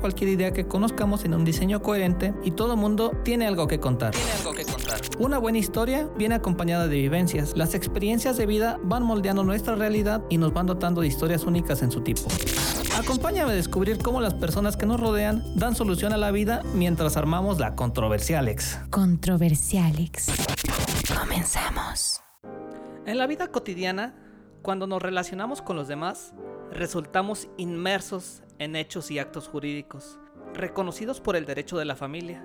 cualquier idea que conozcamos en un diseño coherente y todo mundo tiene algo que contar. Tiene algo que contar. Una buena historia viene acompañada de vivencias. Las experiencias de vida van moldeando nuestra realidad y nos van dotando de historias únicas en su tipo. Acompáñame a descubrir cómo las personas que nos rodean dan solución a la vida mientras armamos la Controversialex. Controversialex. Comenzamos. En la vida cotidiana, cuando nos relacionamos con los demás, resultamos inmersos en hechos y actos jurídicos, reconocidos por el derecho de la familia.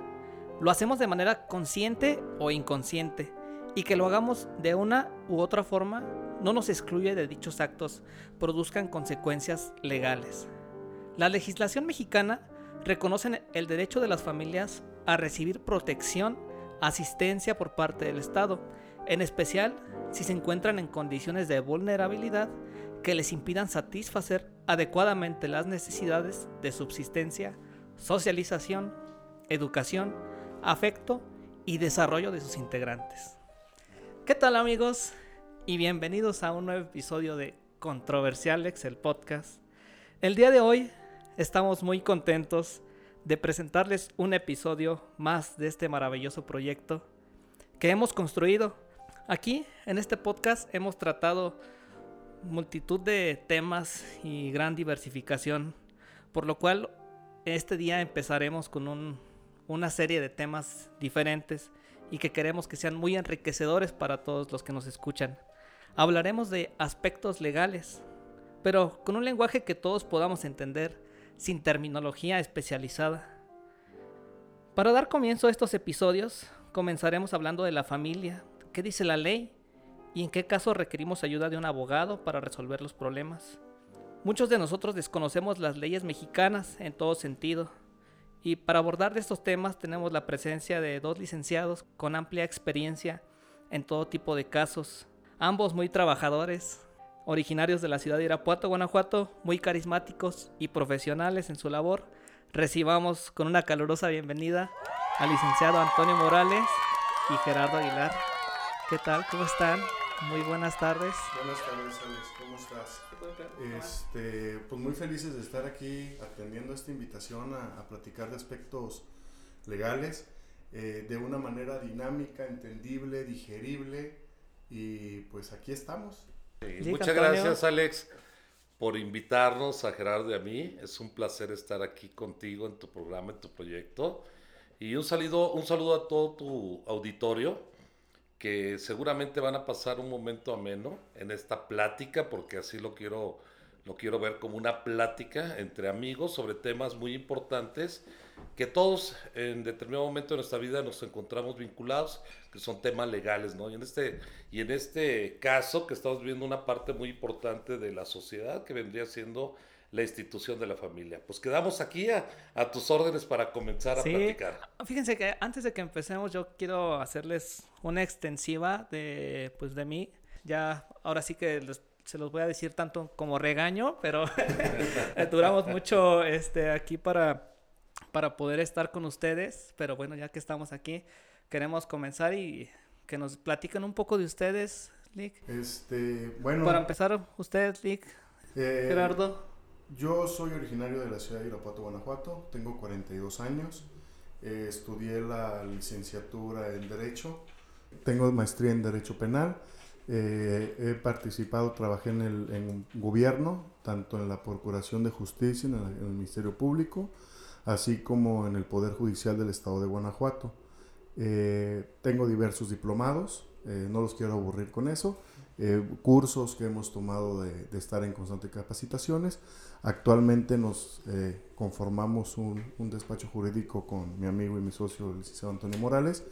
Lo hacemos de manera consciente o inconsciente, y que lo hagamos de una u otra forma no nos excluye de dichos actos produzcan consecuencias legales. La legislación mexicana reconoce el derecho de las familias a recibir protección, asistencia por parte del Estado, en especial si se encuentran en condiciones de vulnerabilidad que les impidan satisfacer adecuadamente las necesidades de subsistencia, socialización, educación, afecto y desarrollo de sus integrantes. ¿Qué tal amigos? Y bienvenidos a un nuevo episodio de Controversialex, el podcast. El día de hoy estamos muy contentos de presentarles un episodio más de este maravilloso proyecto que hemos construido. Aquí, en este podcast, hemos tratado multitud de temas y gran diversificación, por lo cual este día empezaremos con un, una serie de temas diferentes y que queremos que sean muy enriquecedores para todos los que nos escuchan. Hablaremos de aspectos legales, pero con un lenguaje que todos podamos entender, sin terminología especializada. Para dar comienzo a estos episodios, comenzaremos hablando de la familia, qué dice la ley y en qué caso requerimos ayuda de un abogado para resolver los problemas. Muchos de nosotros desconocemos las leyes mexicanas en todo sentido, y para abordar estos temas tenemos la presencia de dos licenciados con amplia experiencia en todo tipo de casos, ambos muy trabajadores, originarios de la ciudad de Irapuato, Guanajuato, muy carismáticos y profesionales en su labor. Recibamos con una calurosa bienvenida al licenciado Antonio Morales y Gerardo Aguilar. ¿Qué tal? ¿Cómo están? Muy buenas tardes. Buenas tardes, Alex. ¿Cómo estás? Este, pues muy felices de estar aquí atendiendo esta invitación a, a platicar de aspectos legales eh, de una manera dinámica, entendible, digerible y pues aquí estamos. Sí, muchas Antonio. gracias, Alex, por invitarnos a Gerardo y a mí. Es un placer estar aquí contigo en tu programa, en tu proyecto. Y un saludo, un saludo a todo tu auditorio, que seguramente van a pasar un momento ameno en esta plática, porque así lo quiero, lo quiero ver como una plática entre amigos sobre temas muy importantes que todos en determinado momento de nuestra vida nos encontramos vinculados, que son temas legales, ¿no? Y en este, y en este caso que estamos viendo una parte muy importante de la sociedad que vendría siendo la institución de la familia. Pues quedamos aquí a, a tus órdenes para comenzar a Sí. platicar. Fíjense que antes de que empecemos yo quiero hacerles una extensiva de pues de mí. Ya ahora sí que les- se los voy a decir tanto como regaño, pero duramos mucho este aquí para para poder estar con ustedes, pero bueno, ya que estamos aquí, queremos comenzar y que nos platiquen un poco de ustedes, Lick. Este, bueno, Para empezar, ustedes, Lick, eh, Gerardo. Yo soy originario de la ciudad de Irapuato, Guanajuato, tengo 42 años, eh, estudié la licenciatura en Derecho, tengo maestría en Derecho Penal, eh, he participado, trabajé en el en gobierno, tanto en la Procuración de Justicia, en el, en el Ministerio Público, así como en el Poder Judicial del Estado de Guanajuato. Eh, tengo diversos diplomados, no los quiero aburrir con eso, eh, cursos que hemos tomado de, de estar en constante capacitaciones. Actualmente nos eh, conformamos un, un despacho jurídico con mi amigo y mi socio, el licenciado Antonio Morales,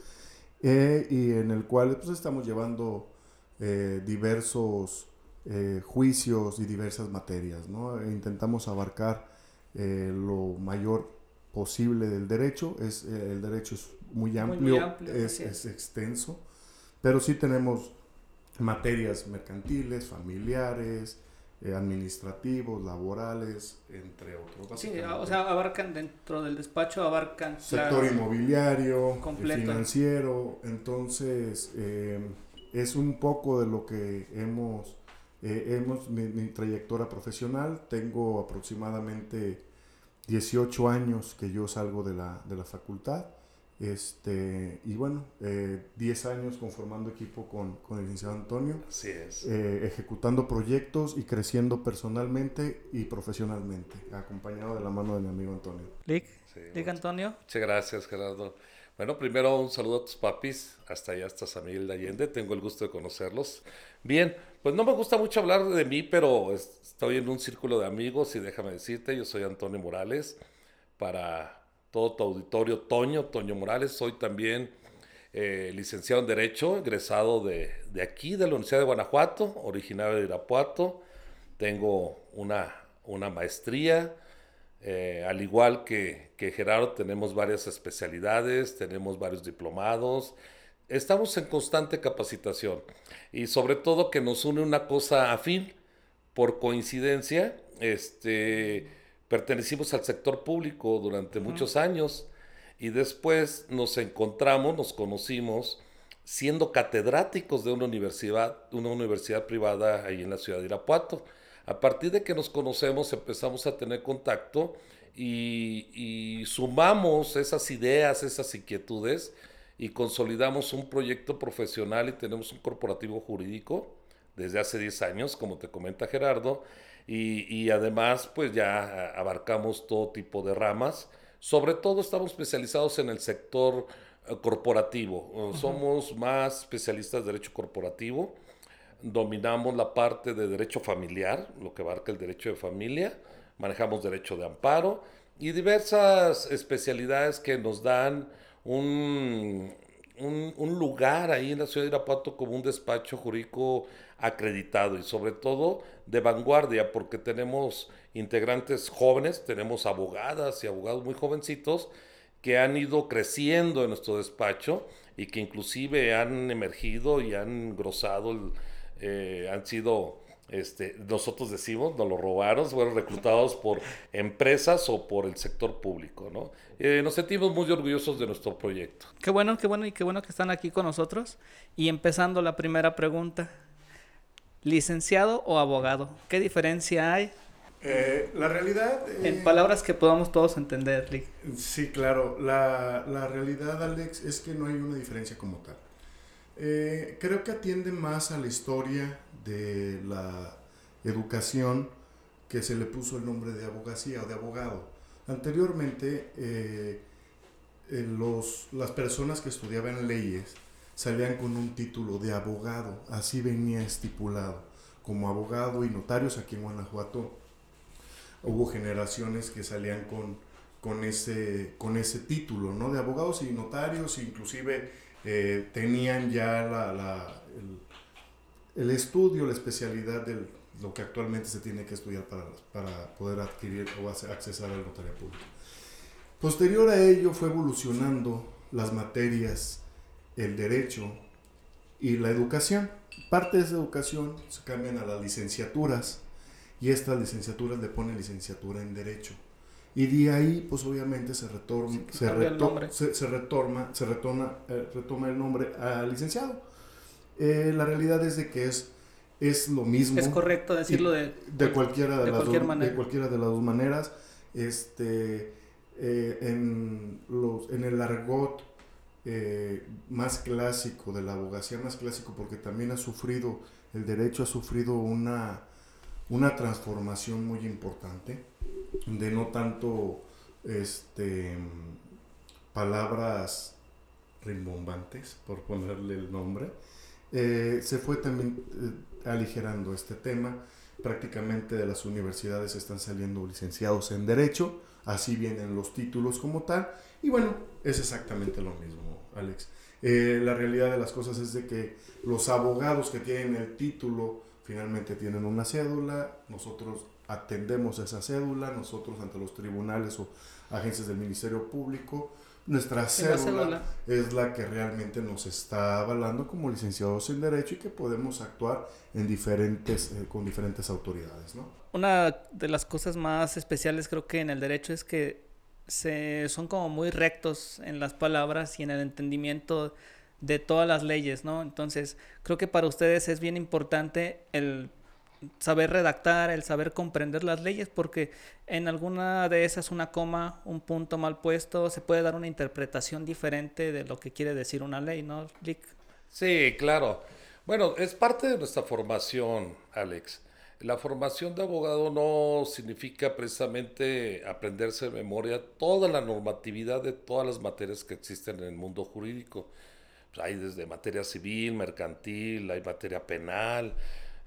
eh, y en el cual pues, estamos llevando eh, diversos eh, juicios y diversas materias. ¿no? E intentamos abarcar eh, lo mayor posible del derecho. Es, el derecho es muy amplio, es, es extenso, pero sí tenemos materias mercantiles, familiares, eh, administrativos, laborales, entre otros. Sí, o sea, abarcan dentro del despacho, abarcan... Sector inmobiliario, financiero, entonces eh, es un poco de lo que hemos, eh, hemos mi, mi, trayectoria profesional, tengo aproximadamente 18 años que yo salgo de la, de la facultad este, y bueno, 10 eh, años conformando equipo con, con, el licenciado Antonio. Así es. Eh, ejecutando proyectos y creciendo personalmente y profesionalmente, acompañado de la mano de mi amigo Antonio. Lick, sí, Antonio. Muchas gracias, Gerardo. Bueno, primero un saludo a tus papis, hasta allá, hasta San Miguel de Allende, tengo el gusto de conocerlos. Bien, pues no me gusta mucho hablar de mí, pero estoy en un círculo de amigos y déjame decirte, yo soy Antonio Morales, para todo tu auditorio, Toño, Toño Morales. Soy también eh, licenciado en Derecho, egresado de, de, aquí, de la Universidad de Guanajuato, originario de Irapuato. Tengo una, una maestría, eh, al igual que, que Gerardo, tenemos varias especialidades, tenemos varios diplomados. Estamos en constante capacitación y sobre todo que nos une una cosa afín, por coincidencia, este pertenecimos al sector público durante muchos años y después nos encontramos, nos conocimos siendo catedráticos de una universidad, una universidad privada ahí en la ciudad de Irapuato. A partir de que nos conocemos empezamos a tener contacto y, y sumamos esas ideas, esas inquietudes y consolidamos un proyecto profesional y tenemos un corporativo jurídico desde hace 10 años, como te comenta Gerardo, y, además pues ya abarcamos todo tipo de ramas. Sobre todo estamos especializados en el sector eh, corporativo. Somos más especialistas de derecho corporativo. Dominamos la parte de derecho familiar, lo que abarca el derecho de familia. Manejamos derecho de amparo y diversas especialidades que nos dan un, un, un, lugar ahí en la ciudad de Irapuato como un despacho jurídico acreditado y sobre todo de vanguardia porque tenemos integrantes jóvenes, tenemos abogadas y abogados muy jovencitos que han ido creciendo en nuestro despacho y que inclusive han emergido y han engrosado, eh, han sido, este, nosotros decimos, nos lo robaron, fueron reclutados por empresas o por el sector público, ¿no? Eh, nos sentimos muy orgullosos de nuestro proyecto. Qué bueno, qué bueno y qué bueno que están aquí con nosotros. Y empezando la primera pregunta, licenciado o abogado? ¿Qué diferencia hay? Eh, la realidad... en eh, palabras que podamos todos entender, Rick. Sí, claro. La, la, realidad, Alex, es que no hay una diferencia como tal. Eh, creo que atiende más a la historia de la educación que se le puso el nombre de abogacía o de abogado. Anteriormente, los, las personas que estudiaban leyes salían con un título de abogado, así venía estipulado, como abogado y notarios aquí en Guanajuato. Hubo generaciones que salían con, con, ese, con ese título, ¿no? De abogados y notarios, inclusive eh, tenían ya la, el, estudio, la especialidad de lo que actualmente se tiene que estudiar para, para poder adquirir o accesar a la notaría pública. Posterior a ello fue evolucionando las materias el derecho y la educación. Parte de esa educación se cambian a las licenciaturas y estas licenciaturas le ponen licenciatura en derecho. Y de ahí, pues obviamente se, retorna, se, se, se, retorna, se retoma, eh, retoma el nombre a licenciado. Eh, la realidad es de que es, es lo mismo. Es correcto decirlo de, de, cualquiera de, las dos, de cualquiera de las dos maneras. Este, eh, en, los, en el argot eh, más clásico, de la abogacía más clásico, porque también ha sufrido, el derecho ha sufrido una, una transformación muy importante, de no tanto este, palabras rimbombantes, por ponerle el nombre, eh, se fue también eh, aligerando este tema. Prácticamente de las universidades están saliendo licenciados en Derecho, así vienen los títulos como tal, y bueno, es exactamente lo mismo. Alex. Eh, la realidad de las cosas es de que los abogados que tienen el título finalmente tienen una cédula, nosotros atendemos esa cédula, nosotros ante los tribunales o agencias del Ministerio Público, nuestra cédula, es la que realmente nos está avalando como licenciados en Derecho y que podemos actuar en diferentes, eh, con diferentes autoridades. ¿no? Una de las cosas más especiales creo que en el derecho es que se, son como muy rectos en las palabras y en el entendimiento de todas las leyes, ¿no? Entonces, creo que para ustedes es bien importante el saber redactar, el saber comprender las leyes, porque en alguna de esas una coma, un punto mal puesto, se puede dar una interpretación diferente de lo que quiere decir una ley, ¿no, Rick? Sí, claro. Bueno, es parte de nuestra formación, Alex. La formación de abogado no significa precisamente aprenderse de memoria toda la normatividad de todas las materias que existen en el mundo jurídico. Pues hay desde materia civil, mercantil, hay materia penal,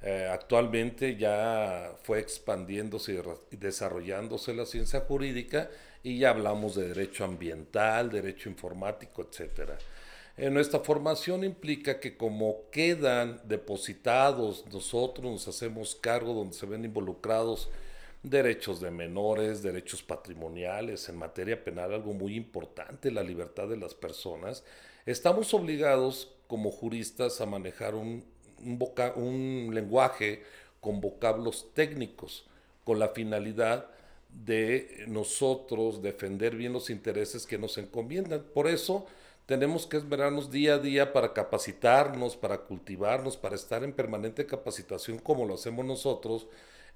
eh, actualmente ya fue expandiéndose y desarrollándose la ciencia jurídica y ya hablamos de derecho ambiental, derecho informático, etc. En nuestra formación implica que como quedan depositados, nosotros nos hacemos cargo donde se ven involucrados derechos de menores, derechos patrimoniales, en materia penal algo muy importante, la libertad de las personas, estamos obligados como juristas a manejar un un, lenguaje con vocablos técnicos, con la finalidad de nosotros defender bien los intereses que nos encomiendan. Por eso tenemos que esperarnos día a día para capacitarnos, para cultivarnos, para estar en permanente capacitación como lo hacemos nosotros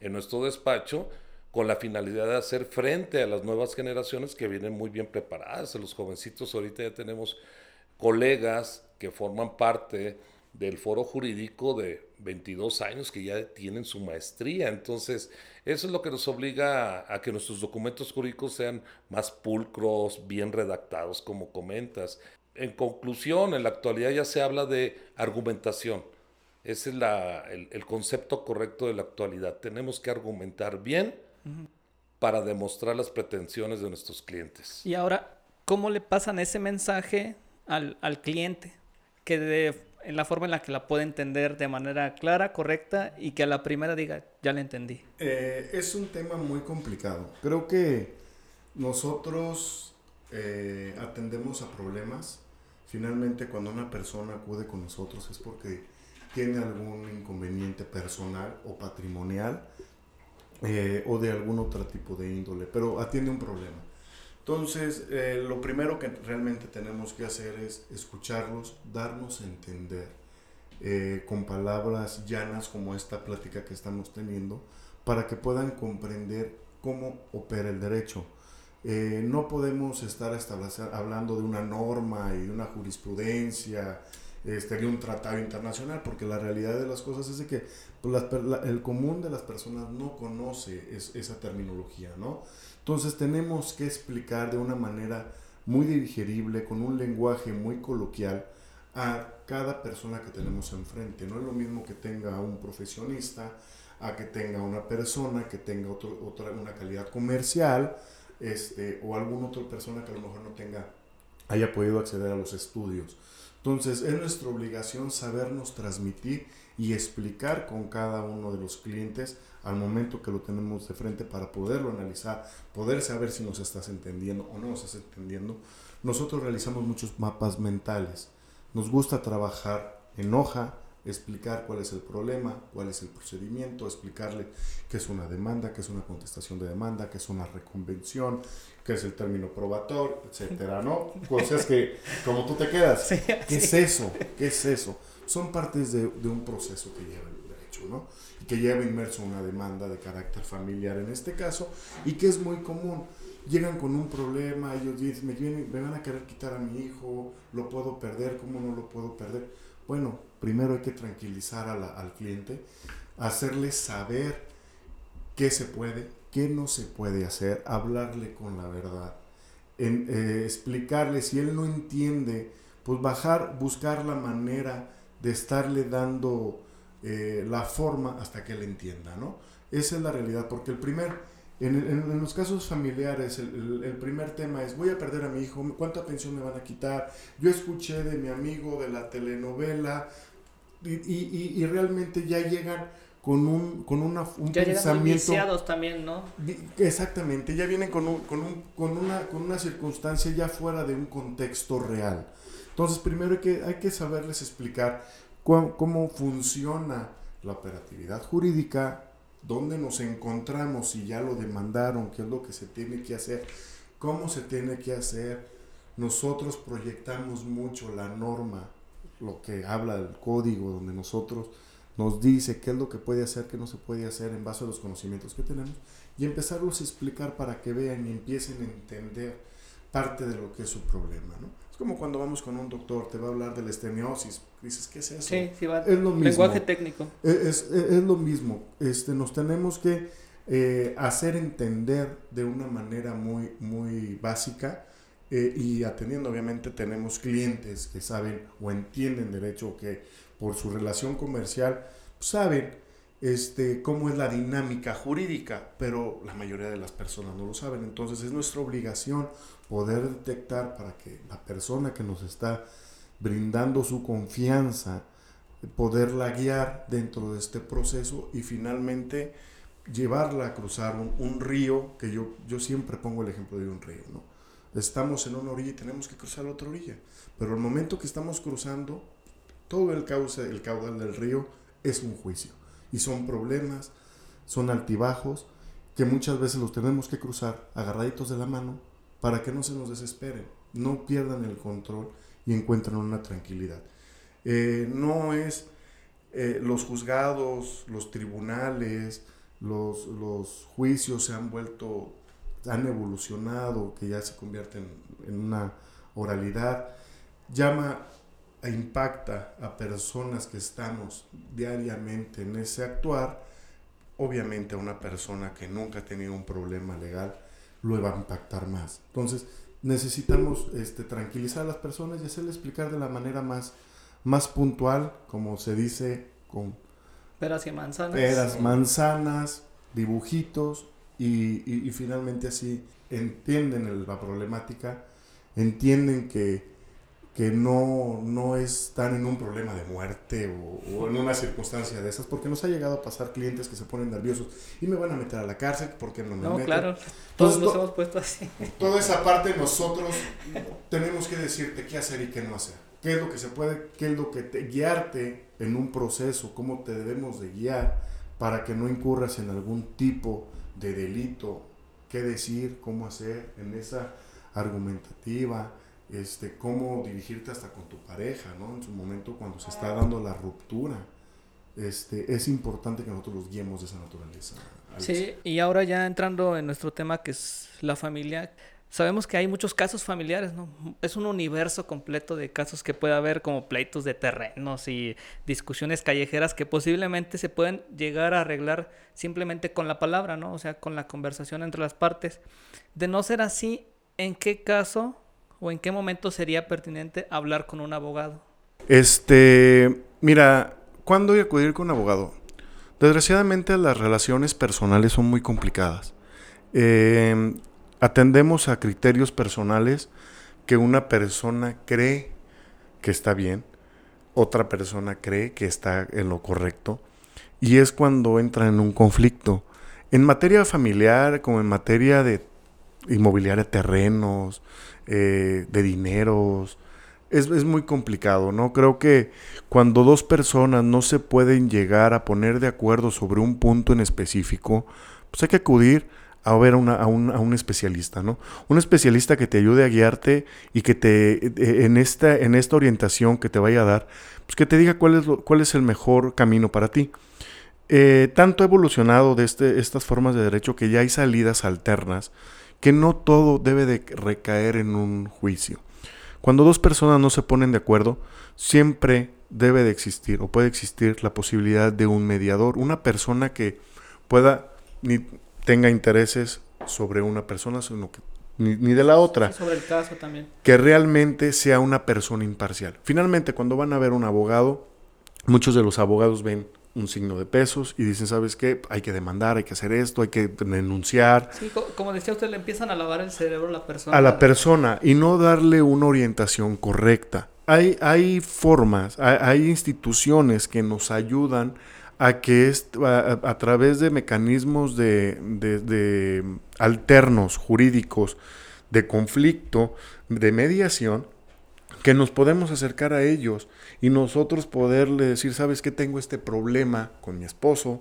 en nuestro despacho, con la finalidad de hacer frente a las nuevas generaciones que vienen muy bien preparadas. Los jovencitos ahorita ya tenemos colegas que forman parte del foro jurídico de 22 años que ya tienen su maestría. Entonces, eso es lo que nos obliga a, que nuestros documentos jurídicos sean más pulcros, bien redactados, como comentas. En conclusión, en la actualidad ya se habla de argumentación. Ese es el, concepto correcto de la actualidad. Tenemos que argumentar bien para demostrar las pretensiones de nuestros clientes. Y ahora, ¿cómo le pasan ese mensaje al, al cliente? Que de en la forma en la que la puede entender de manera clara, correcta y que a la primera diga, ya la entendí? Eh, es un tema muy complicado. Creo que nosotros eh, atendemos a problemas. Finalmente, cuando una persona acude con nosotros es porque tiene algún inconveniente personal o patrimonial eh, o de algún otro tipo de índole, pero atiende un problema. Entonces, eh, lo primero que realmente tenemos que hacer es escucharlos, darnos a entender eh, con palabras llanas como esta plática que estamos teniendo, para que puedan comprender cómo opera el derecho. Eh, no podemos estar hablando de una norma y de una jurisprudencia, este, un tratado internacional, porque la realidad de las cosas es de que pues, el común de las personas no conoce esa terminología, ¿no? Entonces tenemos que explicar de una manera muy digerible, con un lenguaje muy coloquial, a cada persona que tenemos enfrente. No es lo mismo que tenga un profesionista, a que tenga una persona que tenga otro, otra, una calidad comercial, este, o alguna otra persona que a lo mejor no tenga, haya podido acceder a los estudios. Entonces es nuestra obligación sabernos transmitir y explicar con cada uno de los clientes al momento que lo tenemos de frente para poderlo analizar, poder saber si nos estás entendiendo o no nos estás entendiendo. Nosotros realizamos muchos mapas mentales. Nos gusta trabajar en hoja, explicar cuál es el problema, cuál es el procedimiento, explicarle qué es una demanda, qué es una contestación de demanda, qué es una reconvención, qué es el término probator, etcétera, ¿no? Cosas que, como tú te quedas, ¿qué es eso? ¿Qué es eso? Son partes de, de un proceso que lleva que lleva inmerso una demanda de carácter familiar en este caso y que es muy común. Llegan con un problema, ellos dicen, me, vienen, me van a querer quitar a mi hijo, lo puedo perder, ¿cómo no lo puedo perder? Bueno, primero hay que tranquilizar al cliente, hacerle saber qué se puede, qué no se puede hacer, hablarle con la verdad, en, eh, explicarle, si él no entiende, pues bajar, buscar la manera de estarle dando eh, la forma hasta que él entienda, ¿no? Esa es la realidad, porque el primer, En, en- en los casos familiares, el, el- el primer tema es, voy a perder a mi hijo, ¿cuánta pensión me van a quitar? Yo escuché de mi amigo de la telenovela y, y- y- y realmente ya llegan con un, con una, un Ya llegan pensamiento... viciados también, ¿no? Exactamente, ya vienen con, un- con, un- con una, con una circunstancia ya fuera de un contexto real. Entonces, primero hay que, hay que saberles explicar cómo funciona la operatividad jurídica, dónde nos encontramos, si ya lo demandaron, qué es lo que se tiene que hacer, cómo se tiene que hacer. Nosotros proyectamos mucho la norma, lo que habla del código, donde nosotros nos dice qué es lo que puede hacer, qué no se puede hacer en base a los conocimientos que tenemos y empezarlos a explicar para que vean y empiecen a entender parte de lo que es su problema, ¿no? Como cuando vamos con un doctor, te va a hablar de la esteniosis, dices, ¿qué es eso? Sí, sí, va. Es lo mismo. Lenguaje técnico. Es, es- es lo mismo, este, nos tenemos que eh, hacer entender de una manera muy, muy básica eh, y atendiendo, obviamente, tenemos clientes que saben o entienden derecho que por su relación comercial pues, saben este, cómo es la dinámica jurídica, pero la mayoría de las personas no lo saben. Entonces es nuestra obligación poder detectar para que la persona que nos está brindando su confianza, poderla guiar dentro de este proceso y finalmente llevarla a cruzar un, un río, que yo, yo siempre pongo el ejemplo de un río, ¿no? Estamos en una orilla y tenemos que cruzar la otra orilla, pero el momento que estamos cruzando, todo el cauce, el caudal del río es un juicio y son problemas, son altibajos que muchas veces los tenemos que cruzar agarraditos de la mano para que no se nos desesperen, no pierdan el control y encuentren una tranquilidad. Eh, no es eh, los juzgados, los tribunales, los, los juicios se han vuelto, han evolucionado, que ya se convierten en una oralidad, llama e impacta a personas que estamos diariamente en ese actuar, obviamente a una persona que nunca ha tenido un problema legal, lo va a impactar más. Entonces, necesitamos este, tranquilizar a las personas y hacerles explicar de la manera más, más puntual, como se dice, con Peras y manzanas. peras, manzanas, dibujitos y, y- y finalmente así entienden el- la problemática, entienden que, que no, no están en un problema de muerte o, o en una circunstancia de esas, porque nos ha llegado a pasar clientes que se ponen nerviosos y me van a meter a la cárcel porque no me No, meten. claro. Todos Entonces, nos to- hemos puesto así. Toda esa parte nosotros tenemos que decirte qué hacer y qué no hacer. ¿Qué es lo que se puede, qué es lo que te guiarte en un proceso, cómo te debemos de guiar para que no incurras en algún tipo de delito? ¿Qué decir, cómo hacer en esa argumentativa? Este, cómo dirigirte hasta con tu pareja, ¿no? En su momento cuando se está dando la ruptura. Este, es importante que nosotros los guiemos de esa naturaleza. Alex. Sí, y ahora ya entrando en nuestro tema que es la familia, sabemos que hay muchos casos familiares, ¿no? Es un universo completo de casos que puede haber como pleitos de terrenos y discusiones callejeras que posiblemente se pueden llegar a arreglar simplemente con la palabra, ¿no? O sea, con la conversación entre las partes. De no ser así, ¿en qué caso o en qué momento sería pertinente hablar con un abogado? Este, mira, ¿cuándo voy a acudir con un abogado? Desgraciadamente las relaciones personales son muy complicadas. Eh, atendemos a criterios personales que una persona cree que está bien, otra persona cree que está en lo correcto, y es cuando entra en un conflicto. En materia familiar, como en materia de inmobiliaria, terrenos, eh, de dineros, es, es muy complicado, ¿no? Creo que cuando dos personas no se pueden llegar a poner de acuerdo sobre un punto en específico, pues hay que acudir a ver a, una- a un, a un especialista, ¿no? Un especialista que te ayude a guiarte y que te, eh, en esta, en esta orientación que te vaya a dar, pues que te diga cuál es, lo- cuál es el mejor camino para ti. Eh, tanto ha evolucionado de este, estas formas de derecho que ya hay salidas alternas, que no todo debe de recaer en un juicio. Cuando dos personas no se ponen de acuerdo, siempre debe de existir o puede existir la posibilidad de un mediador, una persona que pueda ni tenga intereses sobre una persona, sino que ni, ni de la otra, sobre el caso también. que realmente sea una persona imparcial. Finalmente, cuando van a ver un abogado, muchos de los abogados ven un signo de pesos y dicen, ¿sabes qué? Hay que demandar, hay que hacer esto, hay que denunciar. Sí, como decía usted, le empiezan a lavar el cerebro a la persona. a la persona y no darle una orientación correcta. Hay, hay formas, hay, hay instituciones que nos ayudan a que a- a través de mecanismos de, de- de alternos jurídicos de conflicto, de mediación, que nos podemos acercar a ellos y nosotros poderle decir, sabes que tengo este problema con mi esposo,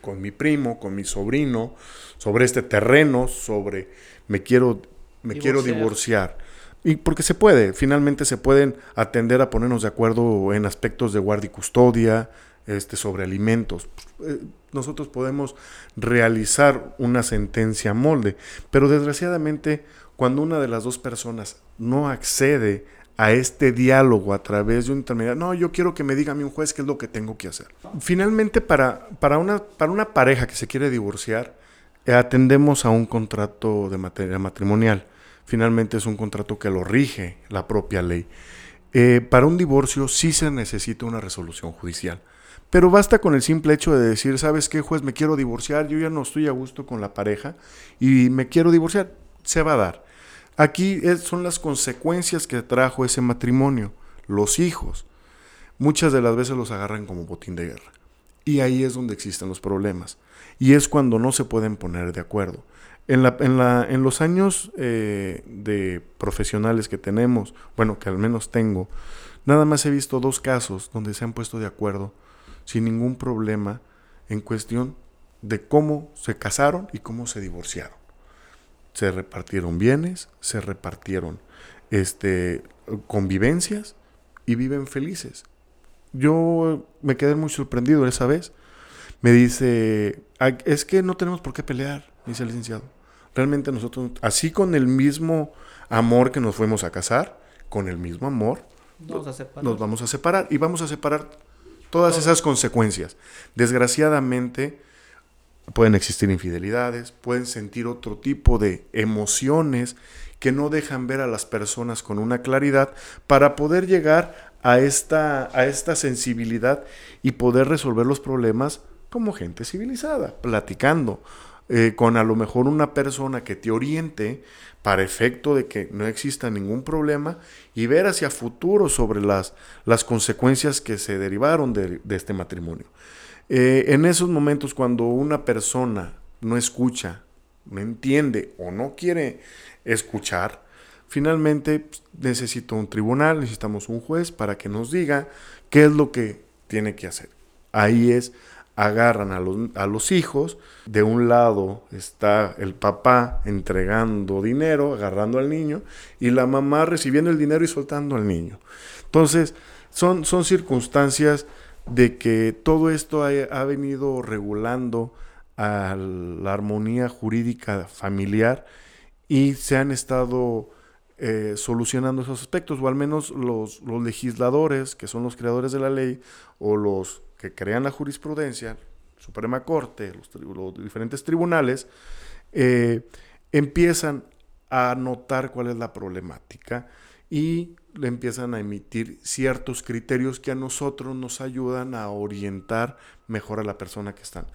con mi primo, con mi sobrino, sobre este terreno, sobre me quiero, me quiero Divorciar. divorciar. Y porque se puede, finalmente se pueden atender a ponernos de acuerdo en aspectos de guardia y custodia, este, sobre alimentos. Eh, Nosotros podemos realizar una sentencia molde, pero desgraciadamente cuando una de las dos personas no accede a este diálogo a través de un intermediario, no, yo quiero que me diga a mí un juez qué es lo que tengo que hacer. Finalmente, para, para, una, para una pareja que se quiere divorciar, eh, atendemos a un contrato de materia matrimonial. Finalmente es un contrato que lo rige la propia ley. Eh, para un divorcio sí se necesita una resolución judicial. Pero basta con el simple hecho de decir, ¿sabes qué, juez? Me quiero divorciar, yo ya no estoy a gusto con la pareja y me quiero divorciar. Se va a dar. Aquí son las consecuencias que trajo ese matrimonio, los hijos. Muchas de las veces los agarran como botín de guerra. Y ahí es donde existen los problemas. Y es cuando no se pueden poner de acuerdo. En los años eh, de profesionales que tenemos, bueno, que al menos tengo, nada más he visto dos casos donde se han puesto de acuerdo sin ningún problema en cuestión de cómo se casaron y cómo se divorciaron. Se repartieron bienes, se repartieron este, convivencias y viven felices. Yo me quedé muy sorprendido esa vez. Me dice, "Ah, es que no tenemos por qué pelear, dice el licenciado. Realmente nosotros, así con el mismo amor que nos fuimos a casar, con el mismo amor, a nos vamos a separar y vamos a separar todas esas consecuencias. Desgraciadamente pueden existir infidelidades, pueden sentir otro tipo de emociones que no dejan ver a las personas con una claridad para poder llegar a esta, a esta sensibilidad y poder resolver los problemas como gente civilizada, platicando, eh, con a lo mejor una persona que te oriente para efecto de que no exista ningún problema y ver hacia futuro sobre las, las consecuencias que se derivaron de, de este matrimonio. Eh, en esos momentos cuando una persona no escucha, no entiende o no quiere escuchar, finalmente pues, necesito un tribunal, necesitamos un juez para que nos diga qué es lo que tiene que hacer. Ahí es, agarran a los, a los hijos, de un lado está el papá entregando dinero, agarrando al niño, y la mamá recibiendo el dinero y soltando al niño. Entonces, son, son circunstancias de que todo esto ha, ha venido regulando a la armonía jurídica familiar y se han estado eh, solucionando esos aspectos, o al menos los, los, legisladores, que son los creadores de la ley, o los que crean la jurisprudencia, Suprema Corte, los, diferentes tribunales, eh, empiezan a notar cuál es la problemática y le empiezan a emitir ciertos criterios que a nosotros nos ayudan a orientar mejor a la persona que están.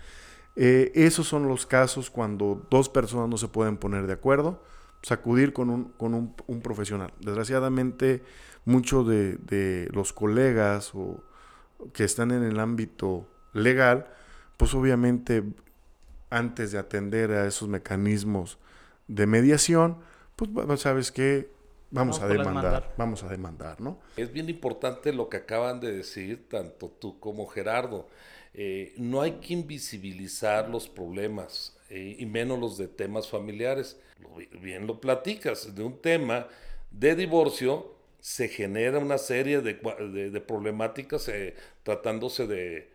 Eh, esos son los casos cuando dos personas no se pueden poner de acuerdo, sacudir con un, con un, profesional. Desgraciadamente, muchos de, de, los colegas o, que están en el ámbito legal, pues obviamente antes de atender a esos mecanismos de mediación, pues sabes que vamos, vamos a demandar, demandar, vamos a demandar, ¿no? Es bien importante lo que acaban de decir tanto tú como Gerardo. Eh, no hay que invisibilizar los problemas eh, y menos los de temas familiares. Bien lo platicas, de un tema de divorcio se genera una serie de, de, de problemáticas eh, tratándose de,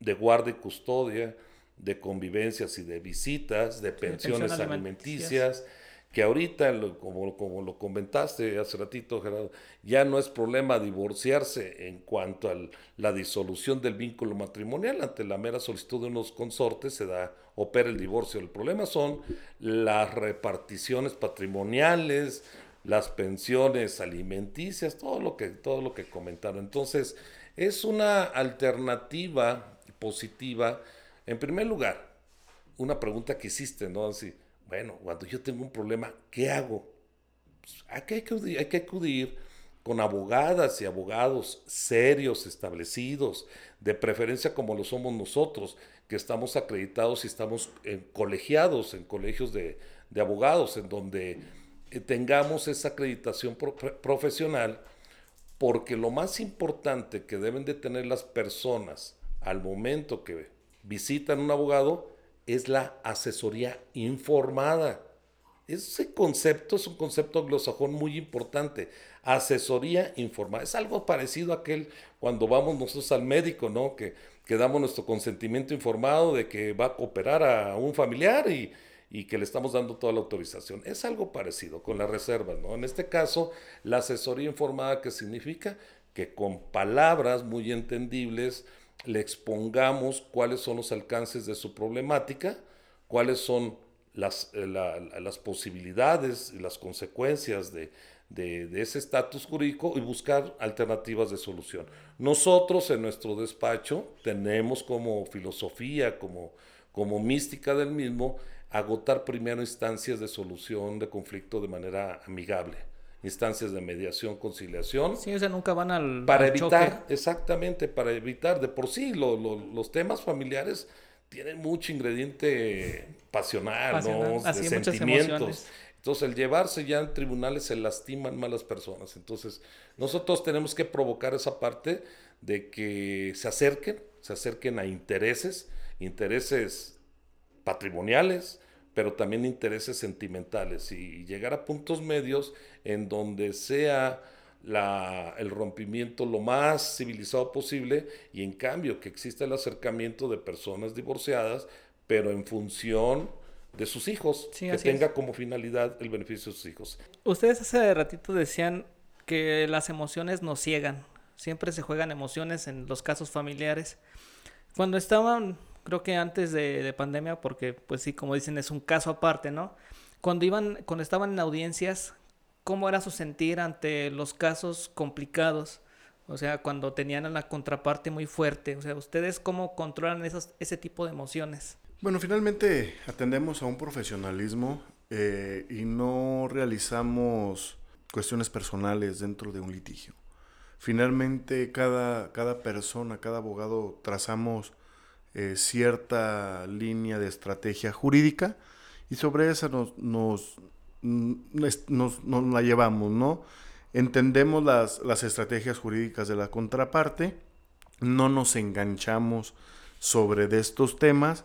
de, guardia y custodia, de convivencias y de visitas, de pensiones pensión alimenticias, que ahorita, como, como, lo comentaste hace ratito, Gerardo, ya no es problema divorciarse en cuanto a la disolución del vínculo matrimonial. Ante la mera solicitud de unos consortes se da, opera el divorcio. El problema son las reparticiones patrimoniales, las pensiones alimenticias, todo lo que, todo lo que comentaron. Entonces, es una alternativa positiva. En primer lugar, una pregunta que hiciste, ¿no? Así, bueno, cuando yo tengo un problema, ¿qué hago? Pues, hay, que acudir, hay que acudir con abogadas y abogados serios, establecidos, de preferencia como lo somos nosotros, que estamos acreditados y estamos colegiados en colegios de, abogados, en donde eh, tengamos esa acreditación profesional, porque lo más importante que deben de tener las personas al momento que visitan un abogado es la asesoría informada. Ese concepto es un concepto anglosajón muy importante. Asesoría informada. Es algo parecido a aquel cuando vamos nosotros al médico, ¿no? Que, que damos nuestro consentimiento informado de que va a operar a un familiar y, y que le estamos dando toda la autorización. Es algo parecido con la reserva, ¿no? En este caso, la asesoría informada, que significa que con palabras muy entendibles, le expongamos cuáles son los alcances de su problemática, cuáles son las, eh, las posibilidades y las consecuencias de, ese estatus jurídico y buscar alternativas de solución. Nosotros en nuestro despacho tenemos como filosofía, como, como mística del mismo, agotar primero instancias de solución de conflicto de manera amigable instancias de mediación, conciliación. Sí, o sea, nunca van al. Para evitar, exactamente, para evitar. De por sí, los temas familiares tienen mucho ingrediente pasional, ¿no? de sentimientos. Entonces, el llevarse ya en tribunales se lastiman más las personas. Entonces, nosotros tenemos que provocar esa parte de que se acerquen, se acerquen a intereses, intereses patrimoniales, pero también intereses sentimentales y llegar a puntos medios en donde sea la, el rompimiento lo más civilizado posible y en cambio que exista el acercamiento de personas divorciadas, pero en función de sus hijos, que tenga como finalidad el beneficio de sus hijos. Ustedes hace ratito decían que las emociones nos ciegan, siempre se juegan emociones en los casos familiares. Cuando estaban creo que antes de, pandemia, porque pues sí, como dicen, es un caso aparte, ¿no? Cuando iban, cuando estaban en audiencias, ¿cómo era su sentir ante los casos complicados? O sea, cuando tenían a la contraparte muy fuerte. O sea, ¿ustedes cómo controlan esos, ese tipo de emociones? Bueno, finalmente atendemos a un profesionalismo eh, y no realizamos cuestiones personales dentro de un litigio. Finalmente, cada, cada persona, cada abogado, trazamos eh, cierta línea de estrategia jurídica y sobre esa nos, nos, nos, la llevamos, ¿no? Entendemos las, las, estrategias jurídicas de la contraparte, no nos enganchamos sobre estos temas,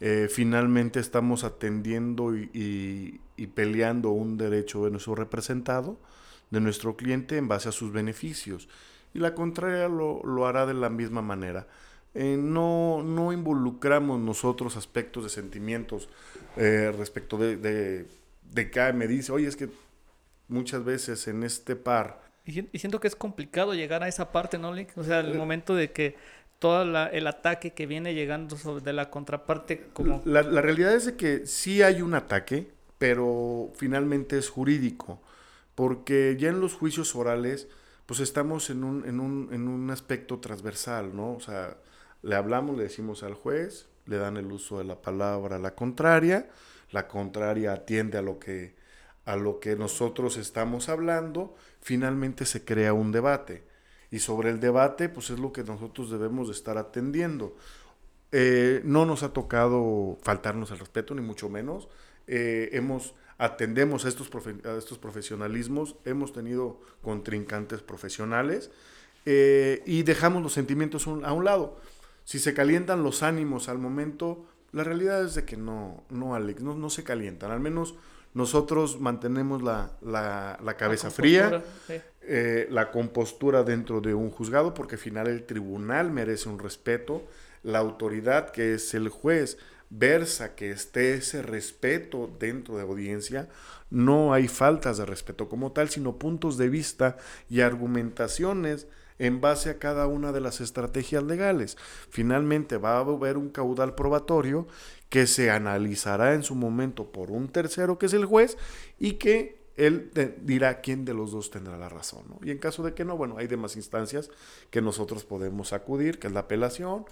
eh, finalmente estamos atendiendo y, y, peleando un derecho de nuestro representado, de nuestro cliente, en base a sus beneficios. Y la contraria lo, lo hará de la misma manera. Eh, no, no involucramos nosotros aspectos de sentimientos eh, respecto de, de, de que me dice, oye, es que muchas veces en este par... Y, siento que es complicado llegar a esa parte, ¿no, Link? O sea, el eh, momento de que todo el ataque que viene llegando sobre de la contraparte como... La, la, realidad es de que sí hay un ataque, pero finalmente es jurídico, porque ya en los juicios orales, pues estamos en un, en un, en un aspecto transversal, ¿no? O sea, le hablamos, le decimos al juez, le dan el uso de la palabra la contraria, la contraria atiende a lo que a lo que nosotros estamos hablando, finalmente se crea un debate. Y sobre el debate, pues es lo que nosotros debemos de estar atendiendo. Eh, no nos ha tocado faltarnos el respeto, ni mucho menos. Eh, hemos, atendemos a estos, a estos profesionalismos, hemos tenido contrincantes profesionales eh, y dejamos los sentimientos a un lado. Si se calientan los ánimos al momento, la realidad es de que no, no Alex, no, no se calientan. Al menos nosotros mantenemos la, la, cabeza fría, eh, la compostura dentro de un juzgado, porque al final el tribunal merece un respeto, la autoridad que es el juez versa que esté ese respeto dentro de audiencia, no hay faltas de respeto como tal, sino puntos de vista y argumentaciones en base a cada una de las estrategias legales. Finalmente va a haber un caudal probatorio que se analizará en su momento por un tercero que es el juez y que él dirá quién de los dos tendrá la razón. Y en caso de que no, bueno, hay demás instancias que nosotros podemos acudir, que es la apelación.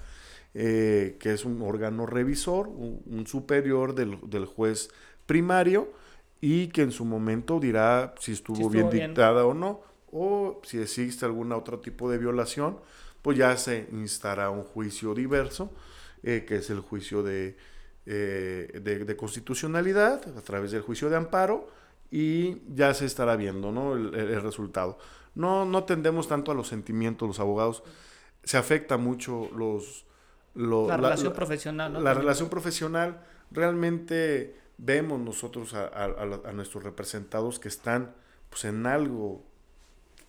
eh, que es un órgano revisor, un, superior del, del, juez primario, y que en su momento dirá si estuvo, bien, dictada o no, o si existe algún otro tipo de violación, pues ya se instará un juicio diverso, eh, que es el juicio de, eh, de, constitucionalidad, a través del juicio de amparo, y ya se estará viendo ¿no? el, resultado. No, no tendemos tanto a los sentimientos, los abogados, se afecta mucho los... la relación profesional, La relación profesional, realmente vemos nosotros a, nuestros representados que están pues, en algo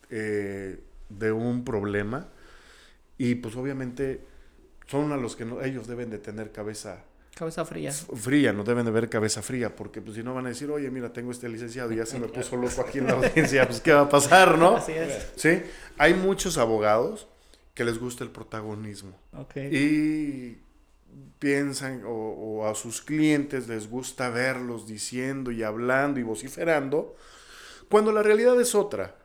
eh, de un problema y pues obviamente son a los que ellos deben de tener cabeza Cabeza fría. Fría, no deben de ver cabeza fría, porque pues si no van a decir, oye, mira, tengo este licenciado y ya se me puso loco aquí en la audiencia, pues ¿qué va a pasar, no? Así es. Sí, hay muchos abogados que les gusta el protagonismo. Y piensan, o, a sus clientes les gusta verlos diciendo y hablando y vociferando, cuando la realidad es otra.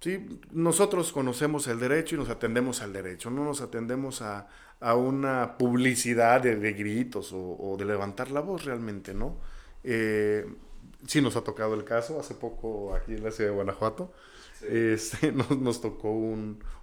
¿Sí? Nosotros conocemos el derecho y nos atendemos al derecho, no nos atendemos a, a una publicidad de, gritos o, de levantar la voz realmente, ¿no? Eh, sí nos ha tocado el caso, hace poco aquí en la ciudad de Guanajuato, este, nos, tocó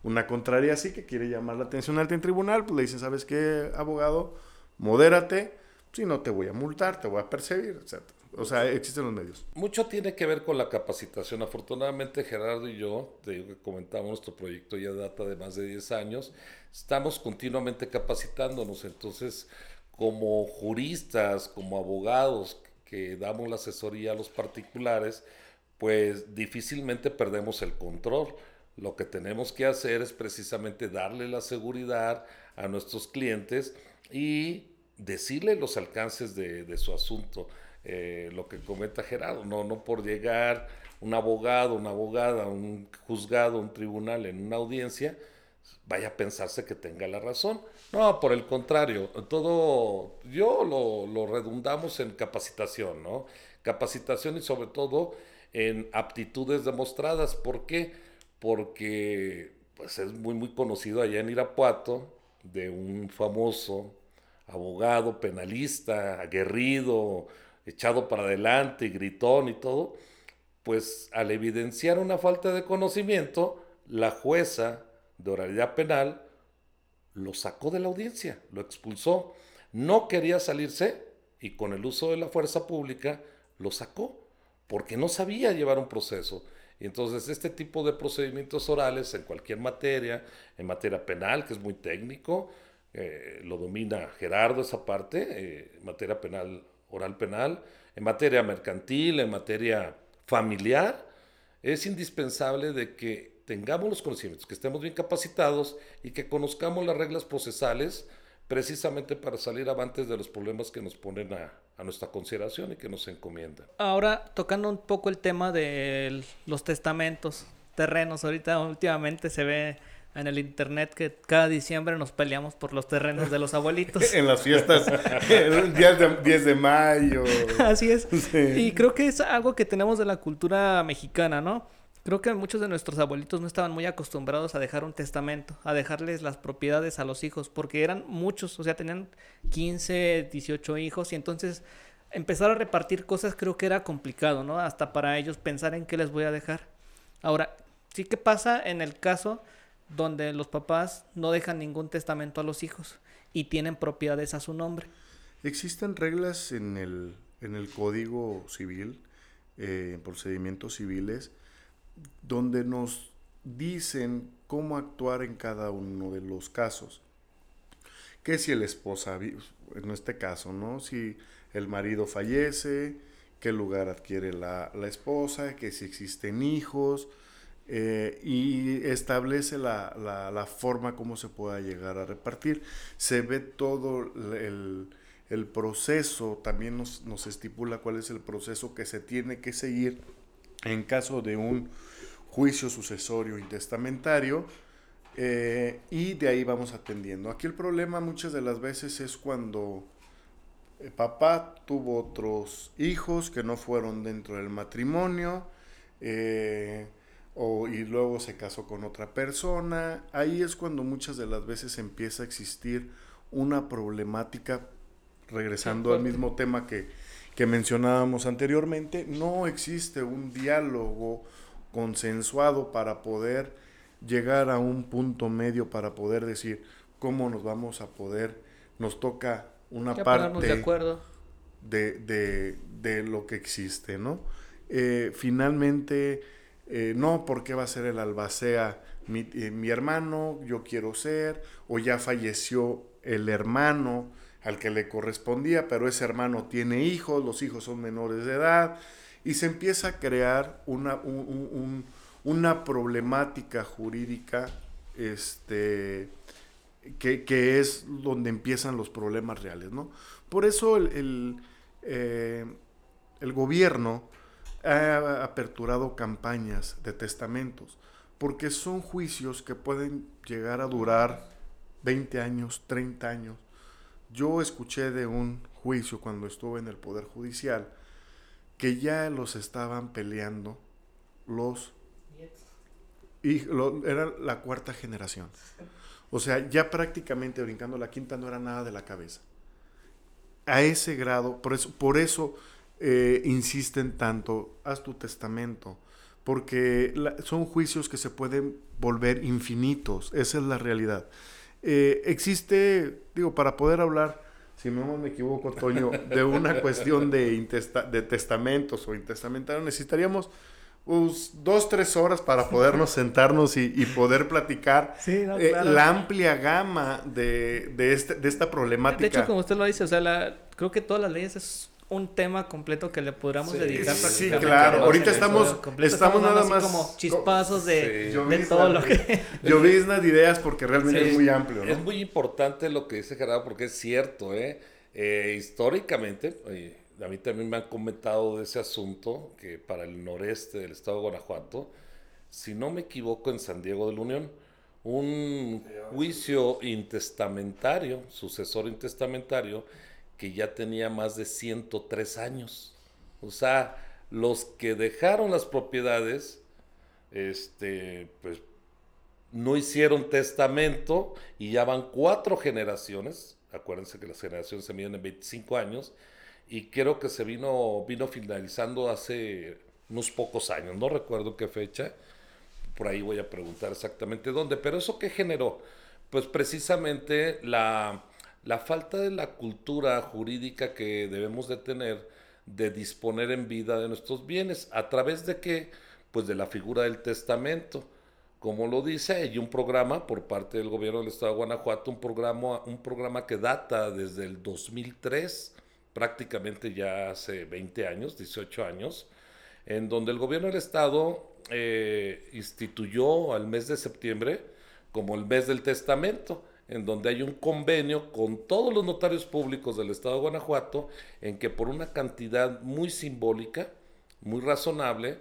una contraria así que quiere llamar la atención al tribunal, pues le dicen, ¿sabes qué, abogado? Modérate, si no te voy a multar, te voy a perseguir, etc. O sea, existen los medios. Mucho tiene que ver con la capacitación. Afortunadamente, Gerardo y yo, te comentamos, nuestro proyecto ya data de más de 10 años, estamos continuamente capacitándonos. Entonces, como juristas, como abogados que damos la asesoría a los particulares, pues difícilmente perdemos el control. Lo que tenemos que hacer es precisamente darle la seguridad a nuestros clientes y decirle los alcances de, de su asunto. Eh, lo que comenta Gerardo, no, no por llegar un abogado, una abogada, un juzgado, un tribunal en una audiencia, vaya a pensarse que tenga la razón. No, por el contrario, todo, yo lo, lo redundamos en capacitación, ¿no? Capacitación y sobre todo en aptitudes demostradas. ¿Por qué? Porque pues es muy, muy conocido allá en Irapuato de un famoso abogado, penalista, aguerrido, echado para adelante, gritón y todo, pues al evidenciar una falta de conocimiento, la jueza de oralidad penal lo sacó de la audiencia, lo expulsó. No quería salirse y con el uso de la fuerza pública lo sacó, porque no sabía llevar un proceso. Y entonces este tipo de procedimientos orales en cualquier materia, en materia penal, que es muy técnico, eh, lo domina Gerardo esa parte, eh, materia penal oral penal, en materia mercantil, en materia familiar, es indispensable de que tengamos los conocimientos, que estemos bien capacitados y que conozcamos las reglas procesales precisamente para salir avantes de los problemas que nos ponen a, a, nuestra consideración y que nos encomiendan. Ahora, tocando un poco el tema de los testamentos, terrenos, ahorita últimamente se ve en el internet que cada diciembre nos peleamos por los terrenos de los abuelitos. en las fiestas, el 10 de, mayo. Así es. Y creo que es algo que tenemos de la cultura mexicana, ¿no? Creo que muchos de nuestros abuelitos no estaban muy acostumbrados a dejar un testamento, a dejarles las propiedades a los hijos, porque eran muchos, o sea, tenían 15, 18 hijos y entonces empezar a repartir cosas creo que era complicado, ¿no? Hasta para ellos pensar en qué les voy a dejar. Ahora, sí que pasa en el caso donde los papás no dejan ningún testamento a los hijos y tienen propiedades a su nombre. Existen reglas en el, en el Código Civil, eh, en procedimientos civiles, donde nos dicen cómo actuar en cada uno de los casos. Que si el esposa, en este caso, ¿no? Si el marido fallece, qué lugar adquiere la, la esposa, que si existen hijos, eh, y establece la, la, forma como se pueda llegar a repartir. Se ve todo el, el proceso, también nos, nos, estipula cuál es el proceso que se tiene que seguir en caso de un juicio sucesorio intestamentario. Eh, y de ahí vamos atendiendo. Aquí el problema muchas de las veces es cuando el papá tuvo otros hijos que no fueron dentro del matrimonio. Eh, o, y luego se casó con otra persona. Ahí es cuando muchas de las veces empieza a existir una problemática, regresando al mismo tema que, que mencionábamos anteriormente, no existe un diálogo consensuado para poder llegar a un punto medio, para poder decir cómo nos vamos a poder, nos toca una parte de, acuerdo. De, de, lo que existe, ¿no? Eh, finalmente, eh, no, porque va a ser el albacea mi, eh, mi hermano, yo quiero ser, o ya falleció el hermano, al que le correspondía, pero ese hermano tiene hijos, los hijos son menores de edad, y se empieza a crear una, una problemática jurídica este, que, es donde empiezan los problemas reales. ¿no? Por eso el, eh, el gobierno ha aperturado campañas de testamentos, porque son juicios que pueden llegar a durar 20 años, 30 años, yo escuché de un juicio cuando estuve en el Poder Judicial que ya los estaban peleando los... Y era la cuarta generación. O sea, ya prácticamente brincando la quinta no era nada de la cabeza. A ese grado, por eso, por eso eh, insisten tanto, haz tu testamento, porque son juicios que se pueden volver infinitos, esa es la realidad. Eh, existe, digo, para poder hablar, si no me equivoco, Toño, de una cuestión de, de testamentos o intestamentarios, necesitaríamos pues, dos, tres horas para podernos sentarnos y, poder platicar eh, la amplia gama de, de, este, de esta problemática. De hecho, como usted lo dice, o sea, la, creo que todas las leyes es un tema completo que le podríamos dedicar Sí, claro. Ahorita estamos, estamos, nada más como chispazos de, de todo lo que... Lloviznas de ideas porque realmente es muy amplio, ¿no? Es muy importante lo que dice Gerardo porque es cierto, ¿eh? eh históricamente, a mí también me han comentado de ese asunto, que para el noreste del estado de Guanajuato, si no me equivoco, en San Diego de la Unión, un juicio intestamentario, sucesor intestamentario, que ya tenía más de 103 años. O sea, los que dejaron las propiedades, este, pues no hicieron testamento y ya van cuatro generaciones. Acuérdense que las generaciones se miden en 25 años y creo que se vino, vino finalizando hace unos pocos años, no recuerdo qué fecha, por ahí voy a preguntar exactamente dónde, pero eso qué generó? Pues precisamente la, la falta de la cultura jurídica que debemos de tener de disponer en vida de nuestros bienes. ¿A través de qué? Pues de la figura del testamento. Como lo dice, hay un programa por parte del gobierno del estado de Guanajuato, un programa, un programa que data desde el 2003, prácticamente ya hace 20 años, 18 años, en donde el gobierno del estado eh, instituyó al mes de septiembre como el mes del testamento en donde hay un convenio con todos los notarios públicos del estado de Guanajuato, en que por una cantidad muy simbólica, muy razonable,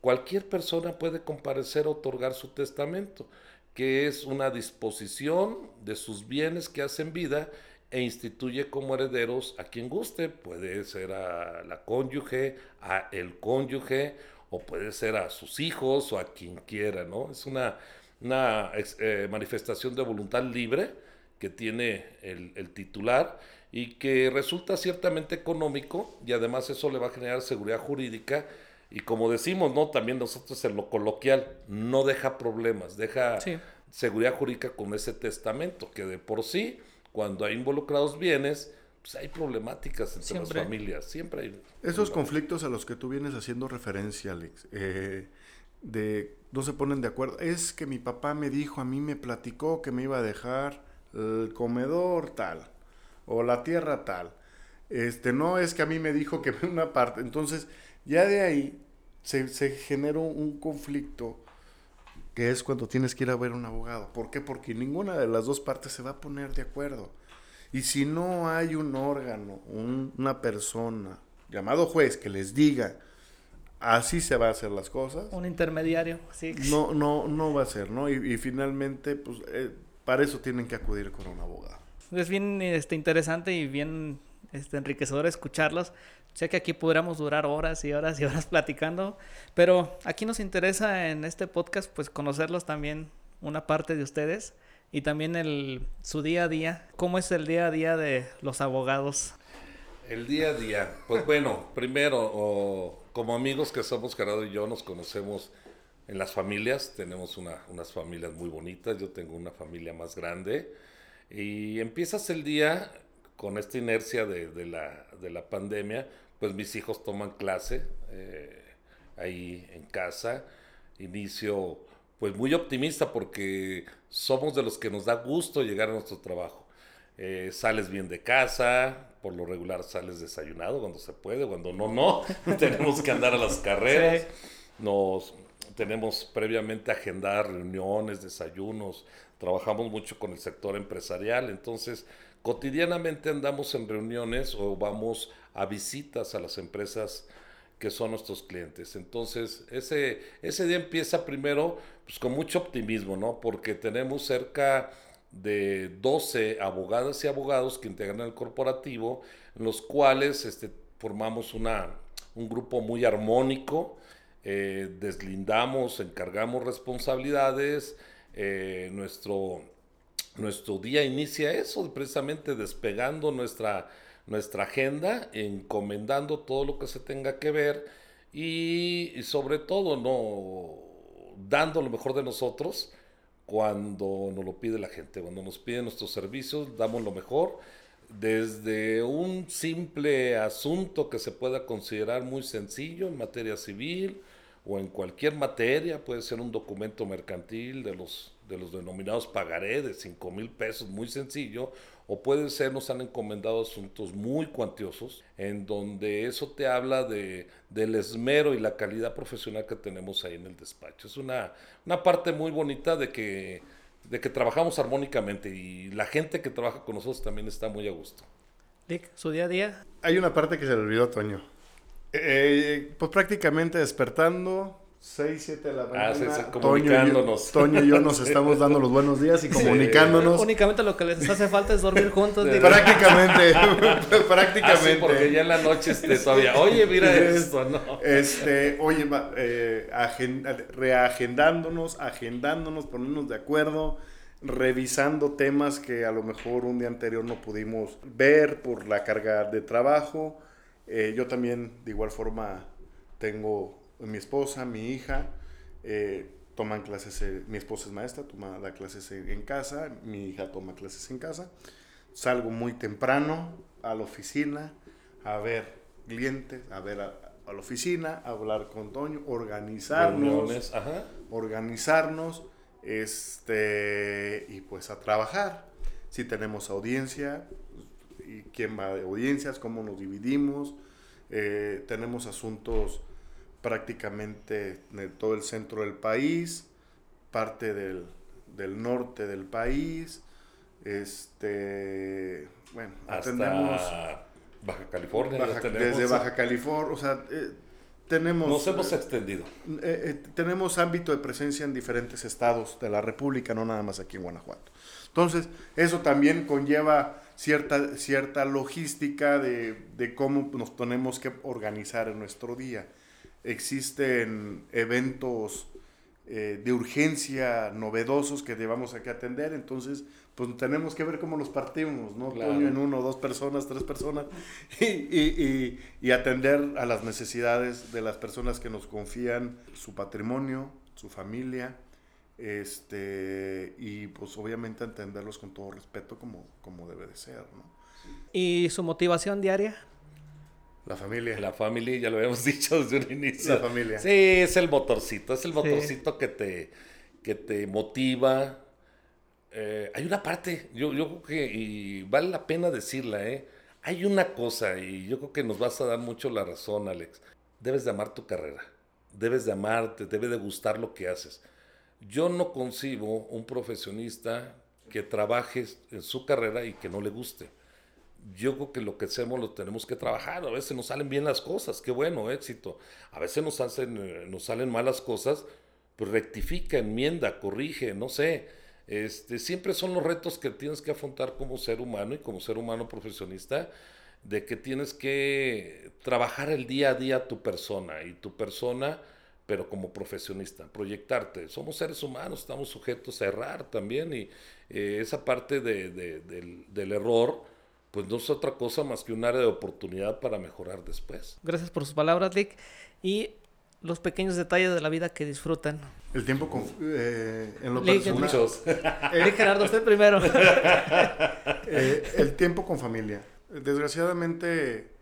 cualquier persona puede comparecer a otorgar su testamento, que es una disposición de sus bienes que hacen vida e instituye como herederos a quien guste, puede ser a la cónyuge, a el cónyuge, o puede ser a sus hijos o a quien quiera, ¿no? Es una una eh, manifestación de voluntad libre que tiene el, titular y que resulta ciertamente económico y además eso le va a generar seguridad jurídica y como decimos, ¿no? También nosotros en lo coloquial, no deja problemas, deja seguridad jurídica con ese testamento, que de por sí, cuando hay involucrados bienes, pues hay problemáticas entre las familias, siempre hay. Esos conflictos a los que tú vienes haciendo referencia, Alex, eh, de no se ponen de acuerdo. Es que mi papá me dijo, a mí me platicó que me iba a dejar el comedor tal o la tierra tal. Este, no es que a mí me dijo que una parte. Entonces, ya de ahí se, se generó un conflicto que es cuando tienes que ir a ver a un abogado. ¿Por qué? Porque ninguna de las dos partes se va a poner de acuerdo. Y si no hay un órgano, una persona llamado juez que les diga, así se va a hacer las cosas. Un intermediario, sí. No, no, no va a ser, ¿no? Y, finalmente, pues, eh, para eso tienen que acudir con un abogado. Es bien este, interesante y bien este, enriquecedor escucharlos. Sé que aquí podríamos durar horas y horas y horas platicando, pero aquí nos interesa en este podcast, pues, conocerlos también, una parte de ustedes. y también el, su día a día. ¿Cómo es el día a día de los abogados? El día a día. Pues bueno, primero, como amigos que somos Gerardo y yo, nos conocemos en las familias. Tenemos unas familias muy bonitas. Yo tengo una familia más grande. Y empiezas el día con esta inercia de, la, de la, pandemia. Pues mis hijos toman clase eh, ahí en casa. Inicio pues muy optimista porque somos de los que nos da gusto llegar a nuestro trabajo. Eh, sales bien de casa, por lo regular sales desayunado cuando se puede, cuando no, no. tenemos que andar a las carreras. Nos tenemos previamente agendar reuniones, desayunos. Trabajamos mucho con el sector empresarial, entonces cotidianamente andamos en reuniones o vamos a visitas a las empresas que son nuestros clientes. Entonces, ese, ese día empieza primero pues, con mucho optimismo, ¿no? Porque tenemos cerca de 12 abogadas y abogados que integran el corporativo, en los cuales este, formamos una, un grupo muy armónico, eh, deslindamos, encargamos responsabilidades, eh, nuestro, nuestro día inicia eso, precisamente despegando nuestra nuestra agenda, encomendando todo lo que se tenga que ver y, sobre todo no dando lo mejor de nosotros cuando nos lo pide la gente, cuando nos piden nuestros servicios, damos lo mejor. Desde un simple asunto que se pueda considerar muy sencillo en materia civil o en cualquier materia, puede ser un documento mercantil de los, de los denominados pagaré de 5 mil pesos, muy sencillo, o puede ser, nos han encomendado asuntos muy cuantiosos, en donde eso te habla de, del esmero y la calidad profesional que tenemos ahí en el despacho. Es una, una parte muy bonita de que, de que trabajamos armónicamente y la gente que trabaja con nosotros también está muy a gusto. Dick, su día a día. Hay una parte que se le olvidó, Toño. Eh, pues prácticamente despertando, 6, 7 de la ah, mañana. comunicándonos. Toño y, yo, nos estamos dando los buenos días y comunicándonos. Únicamente lo que les hace falta es dormir juntos. Prácticamente, prácticamente. Ah, porque ya en la noche este, todavía, oye, mira esto, ¿no? Este, oye, eh, reagendándonos, agendándonos, ponernos de acuerdo, revisando temas que a lo mejor un día anterior no pudimos ver por la carga de trabajo. Eh, yo también, de igual forma, tengo mi esposa, mi hija, eh, toman clases, eh, mi esposa es maestra, toma la clases en casa, mi hija toma clases en casa. Salgo muy temprano a la oficina a ver clientes, a ver a, la oficina, a hablar con Toño, organizarnos, organizarnos, este, y pues a trabajar. Si tenemos audiencia, y quién va de audiencias, cómo nos dividimos, eh, tenemos asuntos prácticamente en todo el centro del país, parte del, norte del país, este, bueno, atendemos Baja California, desde Baja California, o sea, eh, tenemos... Nos hemos extendido. Eh, eh, tenemos ámbito de presencia en diferentes estados de la República, no nada más aquí en Guanajuato. Entonces, eso también conlleva cierta, cierta logística de, de cómo nos tenemos que organizar en nuestro día existen eventos eh, de urgencia novedosos que llevamos aquí a atender, entonces pues tenemos que ver cómo los partimos, ¿no? en uno, dos personas, tres personas, y, atender a las necesidades de las personas que nos confían su patrimonio, su familia, este, y pues obviamente atenderlos con todo respeto como, como debe de ser, ¿no? ¿Y su motivación diaria? La familia. La familia, ya lo habíamos dicho desde un inicio. La familia. Sí, es el motorcito, es el motorcito que, te, que te motiva. Eh, hay una parte, yo, yo creo que, y vale la pena decirla, ¿eh? Hay una cosa, y yo creo que nos vas a dar mucho la razón, Alex. Debes de amar tu carrera. Debes de amarte, debe de gustar lo que haces. Yo no concibo un profesionista que trabaje en su carrera y que no le guste yo creo que lo que hacemos lo tenemos que trabajar. A veces nos salen bien las cosas, qué bueno, éxito. A veces nos, hacen, eh, nos salen malas cosas, pues rectifica, enmienda, corrige, no sé. Este, siempre son los retos que tienes que afrontar como ser humano y como ser humano profesionista, de que tienes que trabajar el día a día tu persona y tu persona pero como profesionista, proyectarte. Somos seres humanos, estamos sujetos a errar también y eh, esa parte de, del, del, error, pues no es otra cosa más que un área de oportunidad para mejorar después. Gracias por sus palabras, Lick. Y los pequeños detalles de la vida que disfrutan. El tiempo con, eh, en lo personal. Muchos. Eh, Gerardo, usted primero. eh, el tiempo con familia. Desgraciadamente,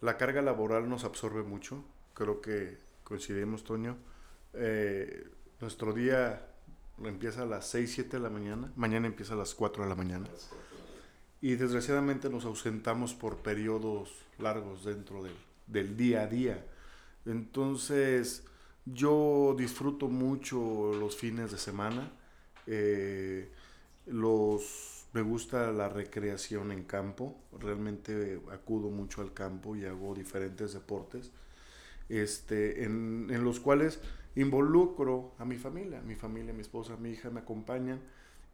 la carga laboral nos absorbe mucho. Creo que coincidimos, Toño. Eh, nuestro día empieza a las 6, 7 de la mañana. Mañana empieza a las 4 de la mañana. Y desgraciadamente nos ausentamos por periodos largos dentro del, del día a día entonces, yo disfruto mucho los fines de semana. Eh, los, me gusta la recreación en campo. Realmente acudo mucho al campo y hago diferentes deportes. Este, en, en los cuales involucro a mi familia, mi familia, mi esposa, mi hija me acompañan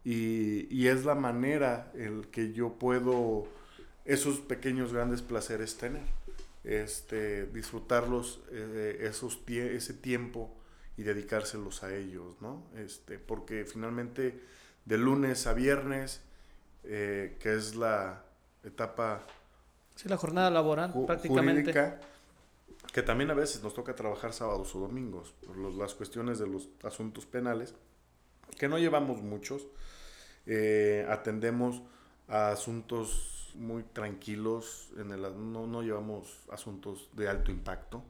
y, y, es la manera en que yo puedo esos pequeños grandes placeres tener este, disfrutarlos, eh, esos ese tiempo y dedicárselos a ellos, ¿no? Este, porque finalmente de lunes a viernes, eh, que es la etapa... Sí, la jornada laboral prácticamente. que también a veces nos toca trabajar sábados o domingos, por las cuestiones de los asuntos penales, que no llevamos muchos, eh, atendemos a asuntos muy tranquilos, en el, no, no llevamos asuntos de alto impacto,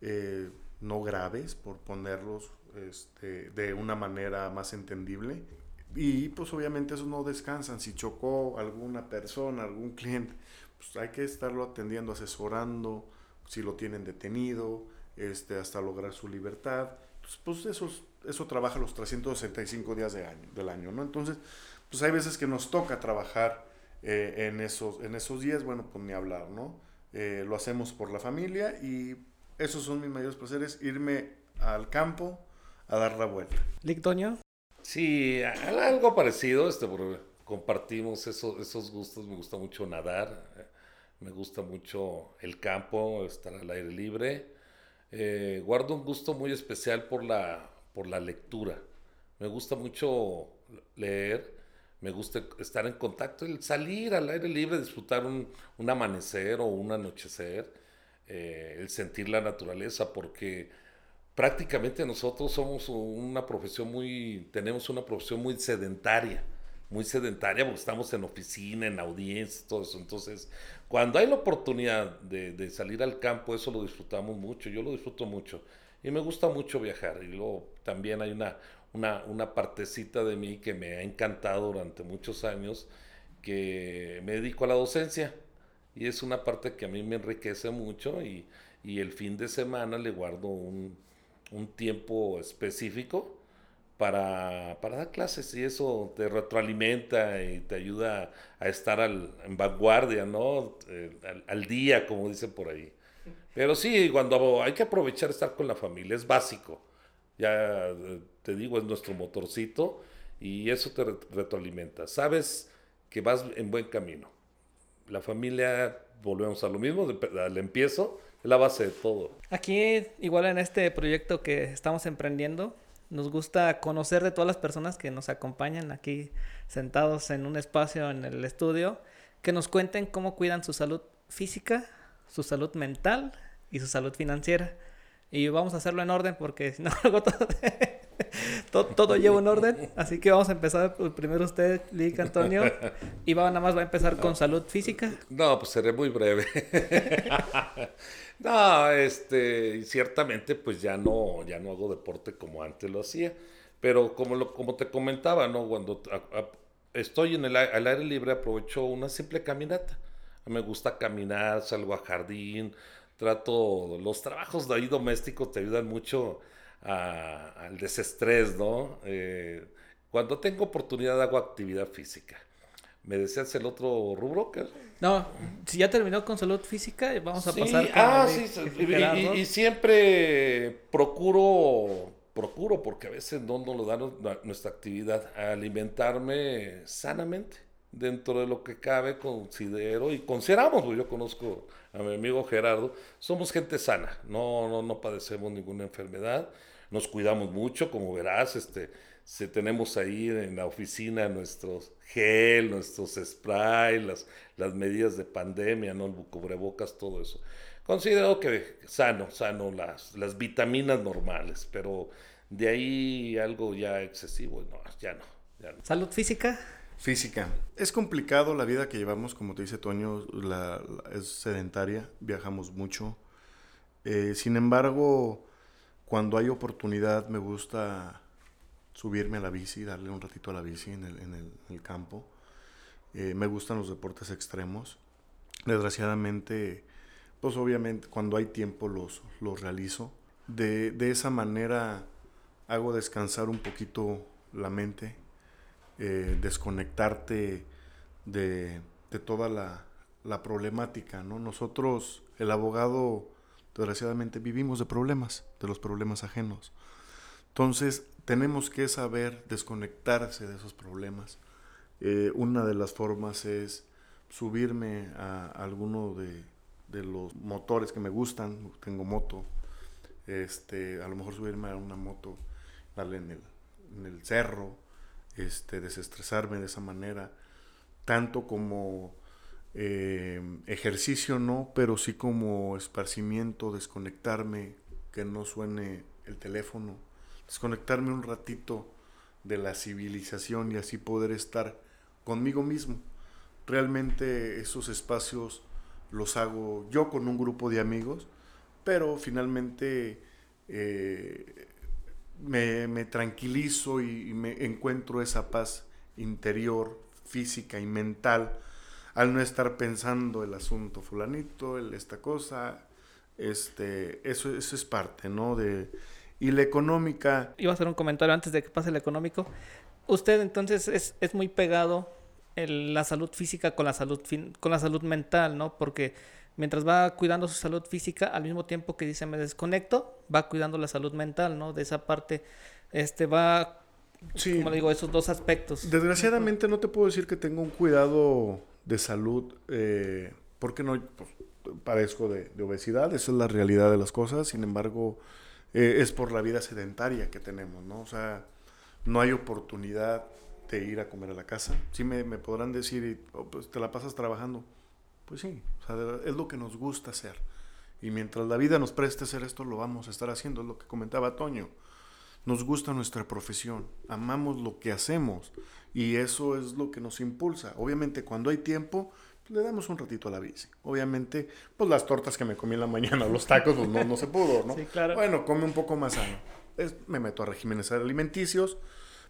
eh, no graves, por ponerlos este, de una manera más entendible. Y pues obviamente eso no descansan. Si chocó alguna persona, algún cliente, pues hay que estarlo atendiendo, asesorando, si lo tienen detenido, este, hasta lograr su libertad. Pues, pues eso, eso trabaja los 365 días de año, del año, ¿no? Entonces, pues hay veces que nos toca trabajar eh, en, esos, en esos días, bueno, pues ni hablar, ¿no? Eh, lo hacemos por la familia y esos son mis mayores placeres, irme al campo a dar la vuelta. ¿Lictoño? Sí, algo parecido, este, compartimos esos, esos gustos, me gusta mucho nadar, me gusta mucho el campo, estar al aire libre. Eh, guardo un gusto muy especial por la, por la lectura. Me gusta mucho leer me gusta estar en contacto, el salir al aire libre, disfrutar un, amanecer o un anochecer, eh, el sentir la naturaleza, porque prácticamente nosotros somos una profesión muy, tenemos una profesión muy sedentaria, muy sedentaria porque estamos en oficina, en audiencia, todo eso. Entonces, cuando hay la oportunidad de, de salir al campo, eso lo disfrutamos mucho, yo lo disfruto mucho. Y me gusta mucho viajar. Y luego también hay una, una, partecita de mí que me ha encantado durante muchos años, que me dedico a la docencia. Y es una parte que a mí me enriquece mucho y, el fin de semana le guardo un, tiempo específico para, dar clases y eso te retroalimenta y te ayuda a estar al, en vanguardia, ¿no? Eh, al, al, día, como dicen por ahí. Pero sí, cuando hay que aprovechar estar con la familia, es básico. Ya te digo, es nuestro motorcito y eso te retroalimenta. Sabes que vas en buen camino. La familia, volvemos a lo mismo, al empiezo, es la base de todo. Aquí, igual en este proyecto que estamos emprendiendo, nos gusta conocer de todas las personas que nos acompañan aquí sentados en un espacio en el estudio, que nos cuenten cómo cuidan su salud física, su salud mental y su salud financiera. Y vamos a hacerlo en orden porque si no, algo todo, todo, lleva un orden. Así que vamos a empezar primero usted, Lick Antonio. Y va, nada más va a empezar con salud física. No, pues seré muy breve. no, este, ciertamente pues ya no, ya no hago deporte como antes lo hacía. Pero como, lo, como te comentaba, ¿no? Cuando estoy en el al aire libre aprovecho una simple caminata. Me gusta caminar, salgo a jardín, trato, los trabajos de ahí domésticos te ayudan mucho al desestrés, ¿no? Eh, cuando tengo oportunidad hago actividad física. ¿Me deseas el otro rubro? No, si ya terminó con salud física, vamos a pasar. ah, sí, y, y, siempre procuro, procuro, porque a veces no nos lo da nuestra actividad, alimentarme sanamente dentro de lo que cabe, considero y consideramos, pues yo conozco a mi amigo Gerardo, somos gente sana, no, no, no padecemos ninguna enfermedad. nos cuidamos mucho, como verás, este, se, tenemos ahí en la oficina nuestros gel, nuestros spray, las, las medidas de pandemia, ¿no? El cubrebocas, todo eso. Considero que sano, sano las, las vitaminas normales, pero de ahí algo ya excesivo, no, ya no. Ya no. ¿Salud física? Física. Es complicado la vida que llevamos, como te dice Toño, es sedentaria, viajamos mucho. Eh, sin embargo, cuando hay oportunidad me gusta subirme a la bici, darle un ratito a la bici en el campo. Eh, me gustan los deportes extremos. Desgraciadamente, pues obviamente cuando hay tiempo los, los realizo. De, de esa manera hago descansar un poquito la mente, eh, desconectarte de, de toda la, la, problemática, ¿no? Nosotros, el abogado, desgraciadamente vivimos de problemas, de los problemas ajenos. Entonces, tenemos que saber desconectarse de esos problemas. Eh, una de las formas es subirme a, alguno de, de, los motores que me gustan, tengo moto, este, a lo mejor subirme a una moto, darle en el, en el cerro, este, desestresarme de esa manera, tanto como eh, ejercicio no, pero sí como esparcimiento, desconectarme, que no suene el teléfono, desconectarme un ratito de la civilización y así poder estar conmigo mismo. Realmente esos espacios los hago yo con un grupo de amigos, pero finalmente eh, me, me, tranquilizo y, me encuentro esa paz interior, física y mental al no estar pensando el asunto fulanito, el, esta cosa, este, eso, eso es parte, ¿no? De, y la económica. Iba a hacer un comentario antes de que pase el económico. Usted entonces es, es muy pegado el, la salud física con la salud, fin, con la salud mental, ¿no? Porque mientras va cuidando su salud física, al mismo tiempo que dice me desconecto, va cuidando la salud mental, ¿no? De esa parte, este va, sí. como le digo, esos dos aspectos. Desgraciadamente no te puedo decir que tengo un cuidado de salud, eh, porque no pues, padezco de, de, obesidad, esa es la realidad de las cosas, sin embargo, eh, es por la vida sedentaria que tenemos, ¿no? O sea, no hay oportunidad de ir a comer a la casa. Sí me, me podrán decir, oh, pues te la pasas trabajando. Pues sí, o sea, es lo que nos gusta hacer. Y mientras la vida nos preste hacer esto, lo vamos a estar haciendo, es lo que comentaba Toño. Nos gusta nuestra profesión, amamos lo que hacemos y eso es lo que nos impulsa. Obviamente cuando hay tiempo, pues le damos un ratito a la bici. Obviamente, pues las tortas que me comí en la mañana, los tacos, pues no, no se pudo, ¿no? Sí, claro. Bueno, come un poco más sano. Es, me meto a regímenes alimenticios,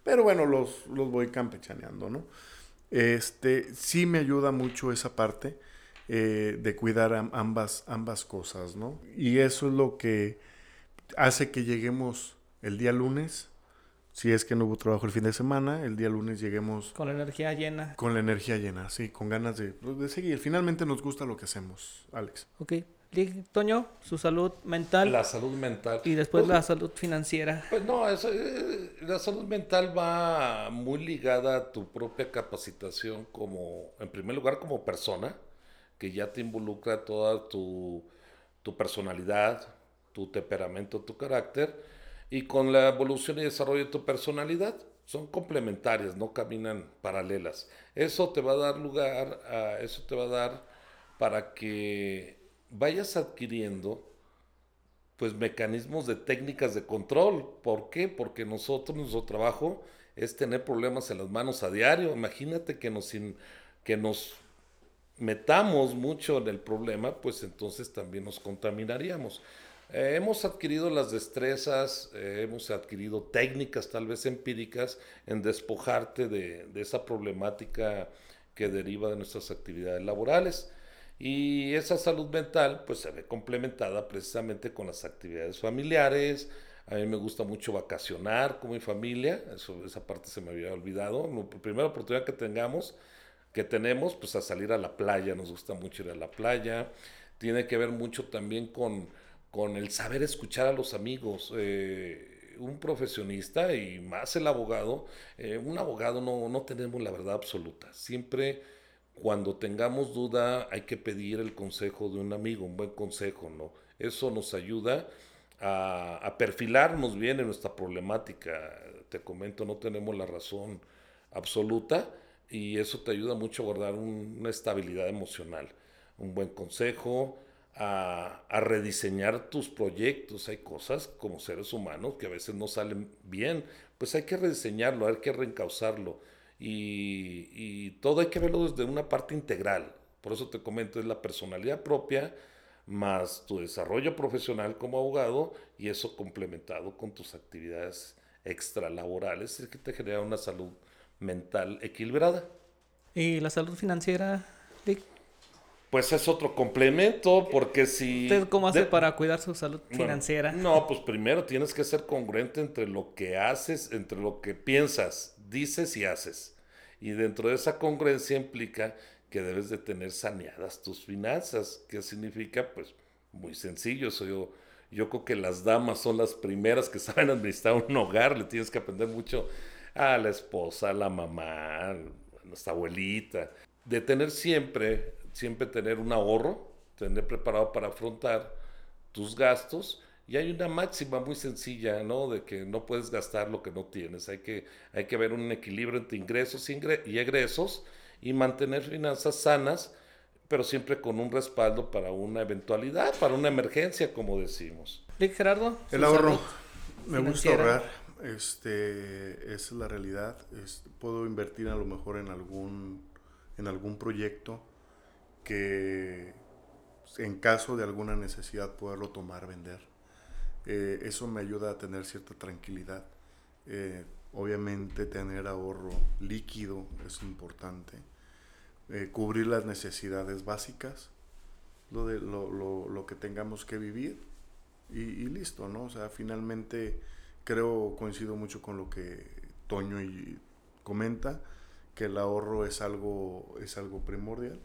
pero bueno, los, los voy campechaneando, ¿no? Este, sí me ayuda mucho esa parte eh, de cuidar ambas, ambas cosas, ¿no? Y eso es lo que hace que lleguemos el día lunes, si es que no hubo trabajo el fin de semana, el día lunes lleguemos... Con la energía llena. Con la energía llena, sí, con ganas de, de seguir. Finalmente nos gusta lo que hacemos, Alex. Ok. Toño, su salud mental. La salud mental. Y después pues, la salud financiera. Pues no, eso, eh, la salud mental va muy ligada a tu propia capacitación como, en primer lugar, como persona, que ya te involucra toda tu, tu personalidad, tu temperamento, tu carácter, y con la evolución y desarrollo de tu personalidad. Son complementarias, no caminan paralelas. Eso te va a dar lugar a, eso te va a dar para que vayas adquiriendo pues mecanismos de técnicas de control. ¿Por qué? Porque nosotros, nuestro trabajo es tener problemas en las manos a diario. Imagínate que nos, que nos metamos mucho en el problema, pues entonces también nos contaminaríamos. Eh, hemos adquirido las destrezas, eh, hemos adquirido técnicas tal vez empíricas en despojarte de, de esa problemática que deriva de nuestras actividades laborales. Y esa salud mental pues se ve complementada precisamente con las actividades familiares. A mí me gusta mucho vacacionar con mi familia, eso, esa parte se me había olvidado. La primera oportunidad que tengamos, que tenemos, pues a salir a la playa, nos gusta mucho ir a la playa. Tiene que ver mucho también con, con el saber escuchar a los amigos. Eh, un profesionista y más el abogado, eh, un abogado no, no tenemos la verdad absoluta. Siempre cuando tengamos duda hay que pedir el consejo de un amigo, un buen consejo, ¿no? Eso nos ayuda a, perfilarnos bien en nuestra problemática. Te comento, no tenemos la razón absoluta y eso te ayuda mucho a guardar una estabilidad emocional, un buen consejo, a, a, rediseñar tus proyectos. Hay cosas como seres humanos que a veces no salen bien, pues hay que rediseñarlo, hay que reencauzarlo y, y todo hay que verlo desde una parte integral. Por eso te comento, es la personalidad propia más tu desarrollo profesional como abogado y eso complementado con tus actividades extralaborales es que te genera una salud mental equilibrada. ¿Y la salud financiera, Dick? Pues es otro complemento, porque si... ¿Usted cómo hace para cuidar su salud financiera? No, pues primero tienes que ser congruente entre lo que haces, entre lo que piensas, dices y haces. Y dentro de esa congruencia implica que debes de tener saneadas tus finanzas. ¿Qué significa? Pues muy sencillo. Soy yo, yo creo que las damas son las primeras que saben administrar un hogar. Le tienes que aprender mucho a la esposa, a la mamá, a nuestra abuelita. De tener siempre, siempre tener un ahorro, tener preparado para afrontar tus gastos. Y hay una máxima muy sencilla, ¿no? De que no puedes gastar lo que no tienes. Hay que, hay que ver un equilibrio entre ingresos y egresos y mantener finanzas sanas, pero siempre con un respaldo para una eventualidad, para una emergencia, como decimos. Rick Gerardo. El ahorro. Me gusta ahorrar. Este, es la realidad. puedo invertir a lo mejor en algún, en algún proyecto que en caso de alguna necesidad poderlo tomar, vender. Eh, eso me ayuda a tener cierta tranquilidad. Eh, obviamente tener ahorro líquido es importante. Eh, cubrir las necesidades básicas, lo, de, lo, lo, lo que tengamos que vivir y, y, listo, ¿no? O sea, finalmente creo, coincido mucho con lo que Toño y comenta, que el ahorro es algo, es algo primordial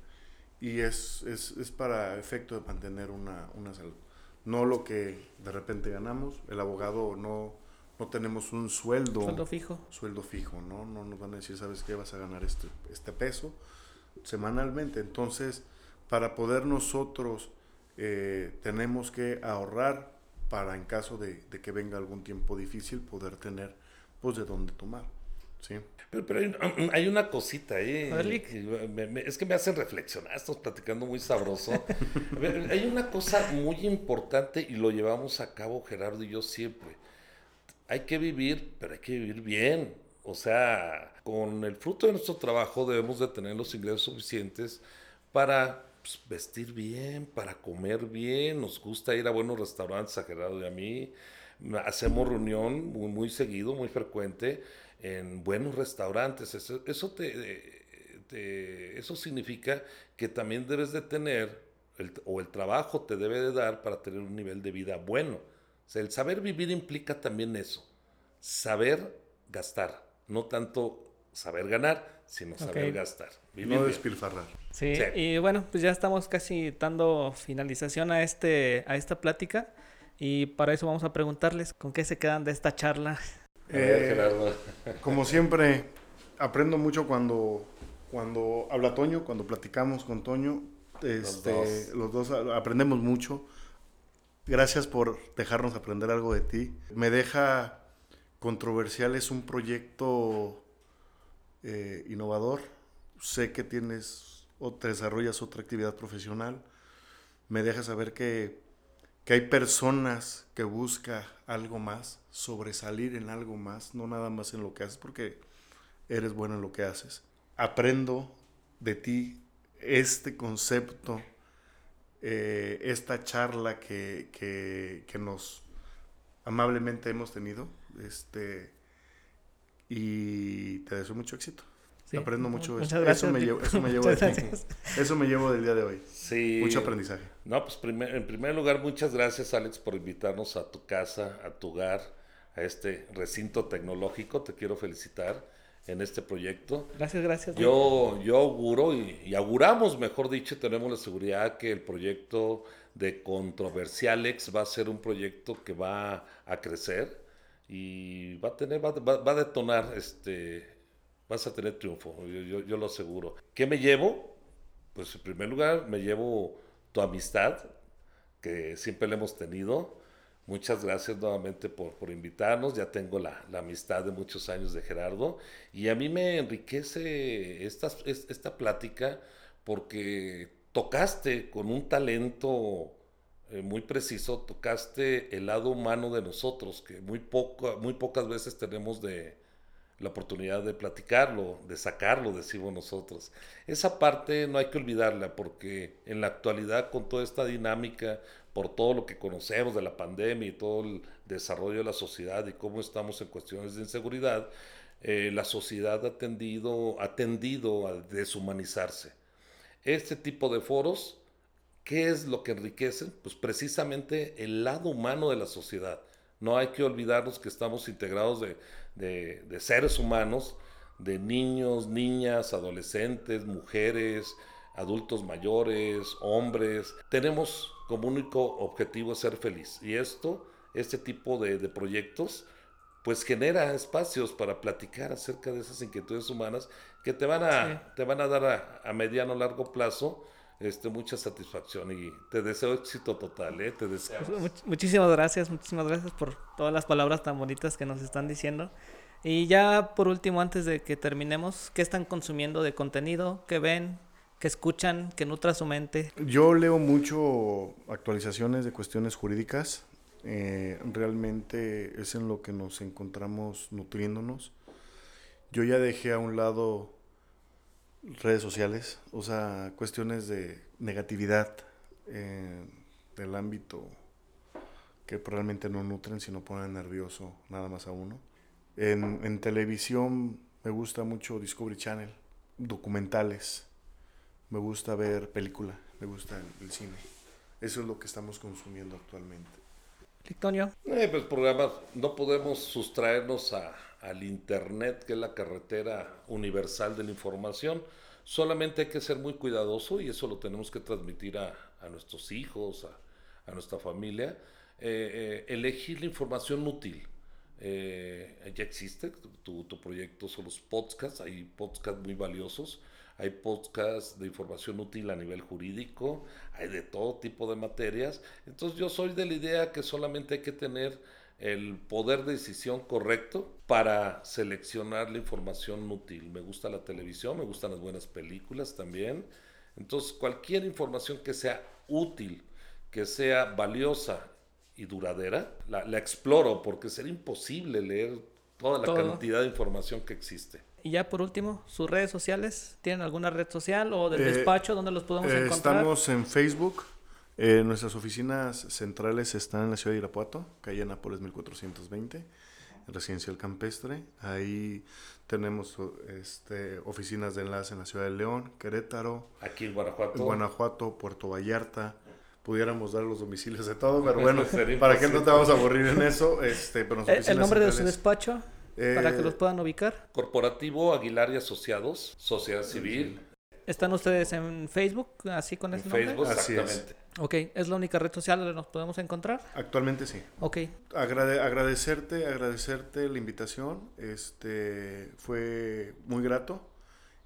y es, es, es para efecto de mantener una, una salud. No lo que de repente ganamos, el abogado no, no tenemos un sueldo. Sueldo fijo. Sueldo fijo, ¿no? No nos van a decir, ¿sabes qué? Vas a ganar este, este peso semanalmente. Entonces, para poder nosotros, eh, tenemos que ahorrar para en caso de, que venga algún tiempo difícil, poder tener, pues, de dónde tomar. ¿sí? Pero, hay, una cosita ahí. es que me hacen reflexionar, estamos platicando muy sabroso. hay una cosa muy importante y lo llevamos a cabo Gerardo y yo siempre. Hay que vivir, pero hay que vivir bien. O sea, con el fruto de nuestro trabajo debemos de tener los ingresos suficientes para pues, vestir bien, para comer bien. Nos gusta ir a buenos restaurantes, exagerado de a mí. Hacemos reunión muy, muy seguido, muy frecuente en buenos restaurantes. Eso, eso, te, eso significa que también debes de tener, o el trabajo te debe de dar para tener un nivel de vida bueno. O sea, el saber vivir implica también eso, saber gastar no tanto saber ganar, sino saber gastar. no despilfarrar. Sí, y bueno, pues ya estamos casi dando finalización a, este, a esta plática y para eso vamos a preguntarles con qué se quedan de esta charla. Eh, como siempre, aprendo mucho cuando, cuando habla Toño, cuando platicamos con Toño. Este, los, dos. los dos aprendemos mucho. Gracias por dejarnos aprender algo de ti. Me deja Controversial es un proyecto eh, innovador. Sé que tienes o te desarrollas otra actividad profesional. Me deja saber que, que hay personas que buscan algo más, sobresalir en algo más, no nada más en lo que haces, porque eres bueno en lo que haces. Aprendo de ti este concepto, eh, esta charla que, que, que nos amablemente hemos tenido este, y te deseo mucho éxito. Aprendo mucho eso. Eso me llevo, eso me llevo, eso me llevo del día de hoy. Sí. Mucho aprendizaje. No, pues en primer lugar, muchas gracias, Alex, por invitarnos a tu casa, a tu hogar, a este recinto tecnológico. Te quiero felicitar en este proyecto. Gracias, gracias. Yo, yo auguro y, y, auguramos, mejor dicho, tenemos la seguridad que el proyecto de Controversialex va a ser un proyecto que va a crecer y va a tener, va, va, a detonar, este, vas a tener triunfo, yo, yo, lo aseguro. ¿Qué me llevo? Pues en primer lugar me llevo tu amistad, que siempre la hemos tenido, Muchas gracias nuevamente por, por invitarnos. Ya tengo la, la, amistad de muchos años de Gerardo y a mí me enriquece esta, esta plática porque tocaste con un talento eh, muy preciso, tocaste el lado humano de nosotros, que muy, poco, muy pocas veces tenemos de, la oportunidad de platicarlo, de sacarlo, decimos nosotros. Esa parte no hay que olvidarla porque en la actualidad con toda esta dinámica, por todo lo que conocemos de la pandemia y todo el desarrollo de la sociedad y cómo estamos en cuestiones de inseguridad, eh, la sociedad ha tendido, ha tendido a deshumanizarse. Este tipo de foros, ¿qué es lo que enriquecen? Pues precisamente el lado humano de la sociedad. No hay que olvidarnos que estamos integrados de, de, seres humanos, de niños, niñas, adolescentes, mujeres, adultos mayores, hombres. Tenemos como único objetivo ser feliz. Y esto, este tipo de, proyectos, pues genera espacios para platicar acerca de esas inquietudes humanas que te van a, te van a dar a, a mediano o largo plazo este, mucha satisfacción y te deseo éxito total, ¿eh? Te deseo. muchísimas gracias, muchísimas gracias por todas las palabras tan bonitas que nos están diciendo. Y ya por último, antes de que terminemos, ¿qué están consumiendo de contenido? ¿Qué ven? ¿Qué escuchan? ¿Qué nutra su mente? Yo leo mucho actualizaciones de cuestiones jurídicas. Eh, realmente es en lo que nos encontramos nutriéndonos. Yo ya dejé a un lado redes sociales, o sea, cuestiones de negatividad eh, del ámbito que realmente no nutren, sino ponen nervioso nada más a uno. En, en televisión me gusta mucho Discovery Channel, documentales, me gusta ver película, me gusta el, cine. Eso es lo que estamos consumiendo actualmente. Lictonio. Eh, pues programas, no podemos sustraernos a, al Internet, que es la carretera universal de la información. Solamente hay que ser muy cuidadoso y eso lo tenemos que transmitir a, a nuestros hijos, a, a nuestra familia. Eh, eh, elegir la información útil. Eh, ya existe, tu, tu, proyecto son los podcasts, hay podcasts muy valiosos, hay podcasts de información útil a nivel jurídico, hay de todo tipo de materias. Entonces yo soy de la idea que solamente hay que tener el poder de decisión correcto para seleccionar la información útil. Me gusta la televisión, me gustan las buenas películas también. Entonces, cualquier información que sea útil, que sea valiosa y duradera, la, exploro porque sería imposible leer toda la cantidad de información que existe. Y ya por último, sus redes sociales, ¿tienen alguna red social o del eh, despacho donde los podemos eh, encontrar? Estamos en Facebook, eh, nuestras oficinas centrales están en la ciudad de Irapuato, calle Nápoles 1420, Residencial Campestre. Ahí tenemos este, oficinas de enlace en la ciudad de León, Querétaro. Aquí en Guanajuato. En Guanajuato, Puerto Vallarta. Pudiéramos dar los domicilios de todo, pero bueno, ¿para qué no te vamos a aburrir en eso? Este, pero eh, ¿El nombre de su despacho? para que eh, los puedan ubicar. Corporativo Aguilar y Asociados, Sociedad Civil. ¿Están ustedes en Facebook, así con ese nombre? Facebook, exactamente. Ok, ¿es la única red social donde nos podemos encontrar? Actualmente sí. Ok. agradecerte, agradecerte la invitación. Este fue muy grato.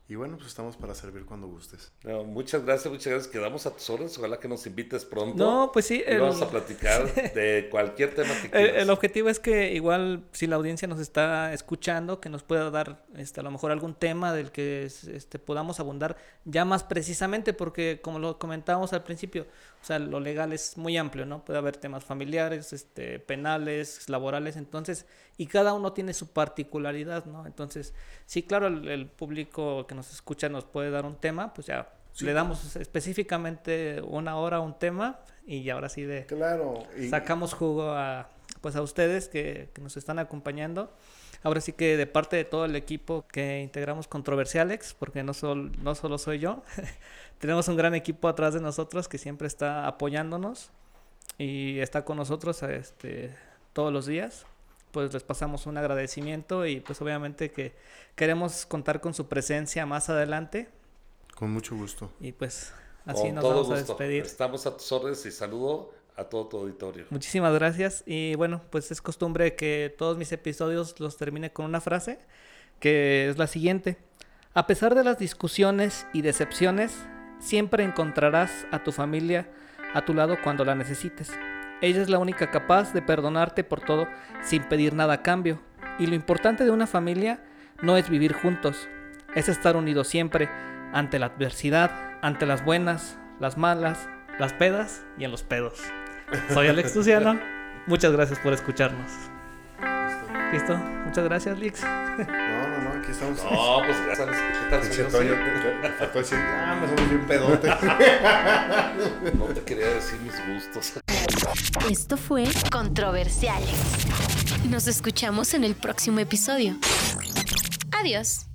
Y bueno, pues estamos para servir cuando gustes. muchas gracias, muchas gracias. Quedamos a tus órdenes. Ojalá que nos invites pronto. No, pues sí. Vamos a platicar de cualquier tema que quieras. El, objetivo es que igual si la audiencia nos está escuchando, que nos pueda dar este, a lo mejor algún tema del que este, podamos abundar ya más precisamente, porque como lo comentábamos al principio, o sea, lo legal es muy amplio, ¿no? Puede haber temas familiares, este, penales, laborales, entonces, y cada uno tiene su particularidad, ¿no? Entonces, sí, claro, el, público que nos escucha nos puede dar un tema, pues ya le damos específicamente una hora a un tema y ahora sí de... Claro. Sacamos jugo a, pues a ustedes que, que nos están acompañando. Ahora sí que de parte de todo el equipo que integramos Controversialex, porque no, sol, no solo soy yo, tenemos un gran equipo atrás de nosotros que siempre está apoyándonos y está con nosotros este, todos los días. Pues les pasamos un agradecimiento y pues obviamente que queremos contar con su presencia más adelante. Con mucho gusto. Y pues así nos vamos a despedir. Estamos a tus órdenes y saludo a todo tu auditorio. Muchísimas gracias y bueno, pues es costumbre que todos mis episodios los termine con una frase que es la siguiente. A pesar de las discusiones y decepciones, siempre encontrarás a tu familia a tu lado cuando la necesites. Ella es la única capaz de perdonarte por todo sin pedir nada a cambio. Y lo importante de una familia no es vivir juntos, es estar unidos siempre ante la adversidad, ante las buenas, las malas, las pedas y en los pedos. Soy Alex Luciano. Muchas gracias por escucharnos. ¿Listo? Muchas gracias, Lix. Estamos. No, pues gracias. ¿Qué tal, Pinche? Toño, faltó decir, ah, me somos bien pedote. No te quería decir mis gustos. Esto fue Controversiales. Nos escuchamos en el próximo episodio. Adiós.